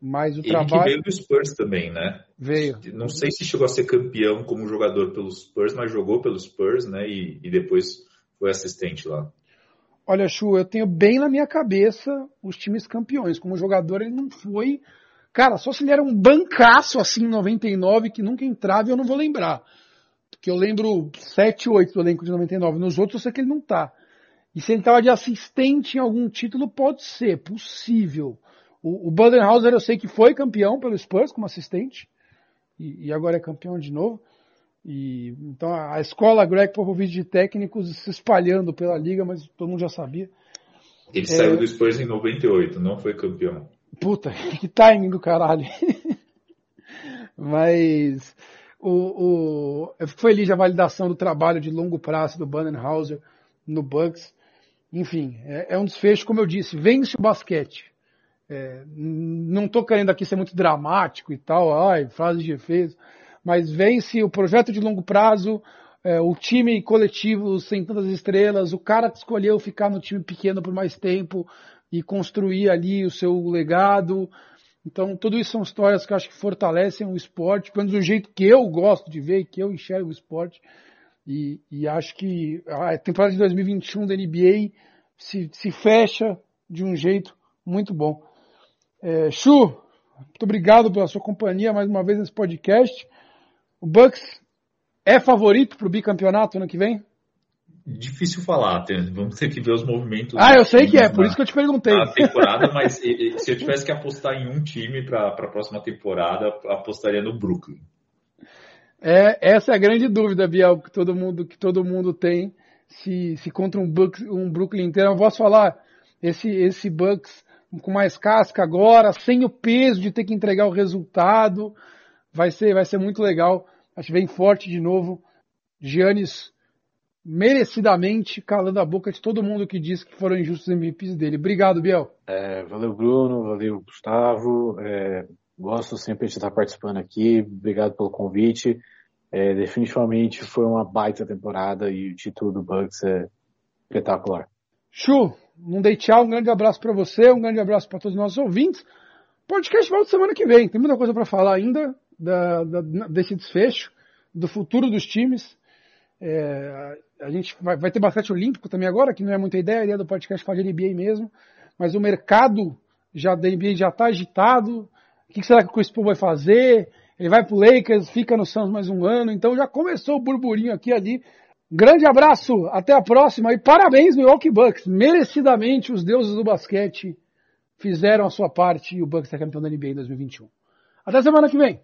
Mas o Ele trabalho. que veio do Spurs também, né? Veio. Não sei se chegou a ser campeão como jogador pelos Spurs, mas jogou pelos Spurs, né? E, e depois foi assistente lá. Olha, Chu, eu tenho bem na minha cabeça os times campeões. Como jogador, ele não foi. Cara, só se ele era um bancaço assim em 99 que nunca entrava, eu não vou lembrar. Porque eu lembro 7, 8 do elenco de 99. Nos outros eu sei que ele não tá. E se ele estava de assistente em algum título, pode ser, possível. O, o Budenhauser eu sei que foi campeão pelo Spurs como assistente. E, e agora é campeão de novo. E, então a escola Greg Popovich de técnicos se espalhando pela liga, mas todo mundo já sabia. Ele é... saiu do Spurs em 98, não foi campeão. Puta, [laughs] que timing do caralho. mas o, o, eu fico feliz a validação do trabalho de longo prazo do Budenhauser no Bucks. Enfim, é, é, um desfecho, como eu disse, vence o basquete. É, não estou querendo aqui ser muito dramático e tal, ai, frase de efeito, mas vence o projeto de longo prazo, é, o time coletivo sem tantas estrelas, o cara que escolheu ficar no time pequeno por mais tempo e construir ali o seu legado. Então, tudo isso são histórias que eu acho que fortalecem o esporte, pelo menos do jeito que eu gosto de ver, que eu enxergo o esporte. E, e, acho que a temporada de 2021 da NBA se, se fecha de um jeito muito bom. É, Chu, muito obrigado pela sua companhia mais uma vez nesse podcast. O Bucks é favorito para o bicampeonato ano que vem? Difícil falar, vamos ter que ver os movimentos. Ah, eu sei que é, por isso que eu te perguntei. Na temporada, mas se eu tivesse que apostar em um time para a próxima temporada, apostaria no Brooklyn. É, essa é a grande dúvida, Biel, que todo mundo, que todo mundo tem. Se, se contra um, Bucks, um Brooklyn inteiro, eu posso falar, esse, esse Bucks com mais casca agora, sem o peso de ter que entregar o resultado, vai ser, vai ser muito legal. Acho que vem forte de novo. Giannis merecidamente calando a boca de todo mundo que disse que foram injustos MVPs dele. Obrigado, Biel. É, valeu, Bruno. Valeu, Gustavo. É, Gosto sempre de estar participando aqui. Obrigado pelo convite. É, definitivamente foi uma baita temporada e o título do Bucks é espetacular. Chu, não dei tchau. Um grande abraço para você, um grande abraço para todos os nossos ouvintes. Podcast volta semana que vem. Tem muita coisa para falar ainda da, da, desse desfecho, do futuro dos times. É, a gente vai, vai, ter basquete olímpico também agora, que não é muita ideia, a ideia do podcast falar de NBA mesmo. Mas o mercado já da NBA já está agitado. O que será que o Chris Paul vai fazer? Ele vai pro Lakers, fica no Suns mais um ano. Então já começou o burburinho aqui ali. Grande abraço, até a próxima e parabéns Milwaukee Bucks. Merecidamente os deuses do basquete fizeram a sua parte e o Bucks é campeão da NBA em 2021. Até semana que vem.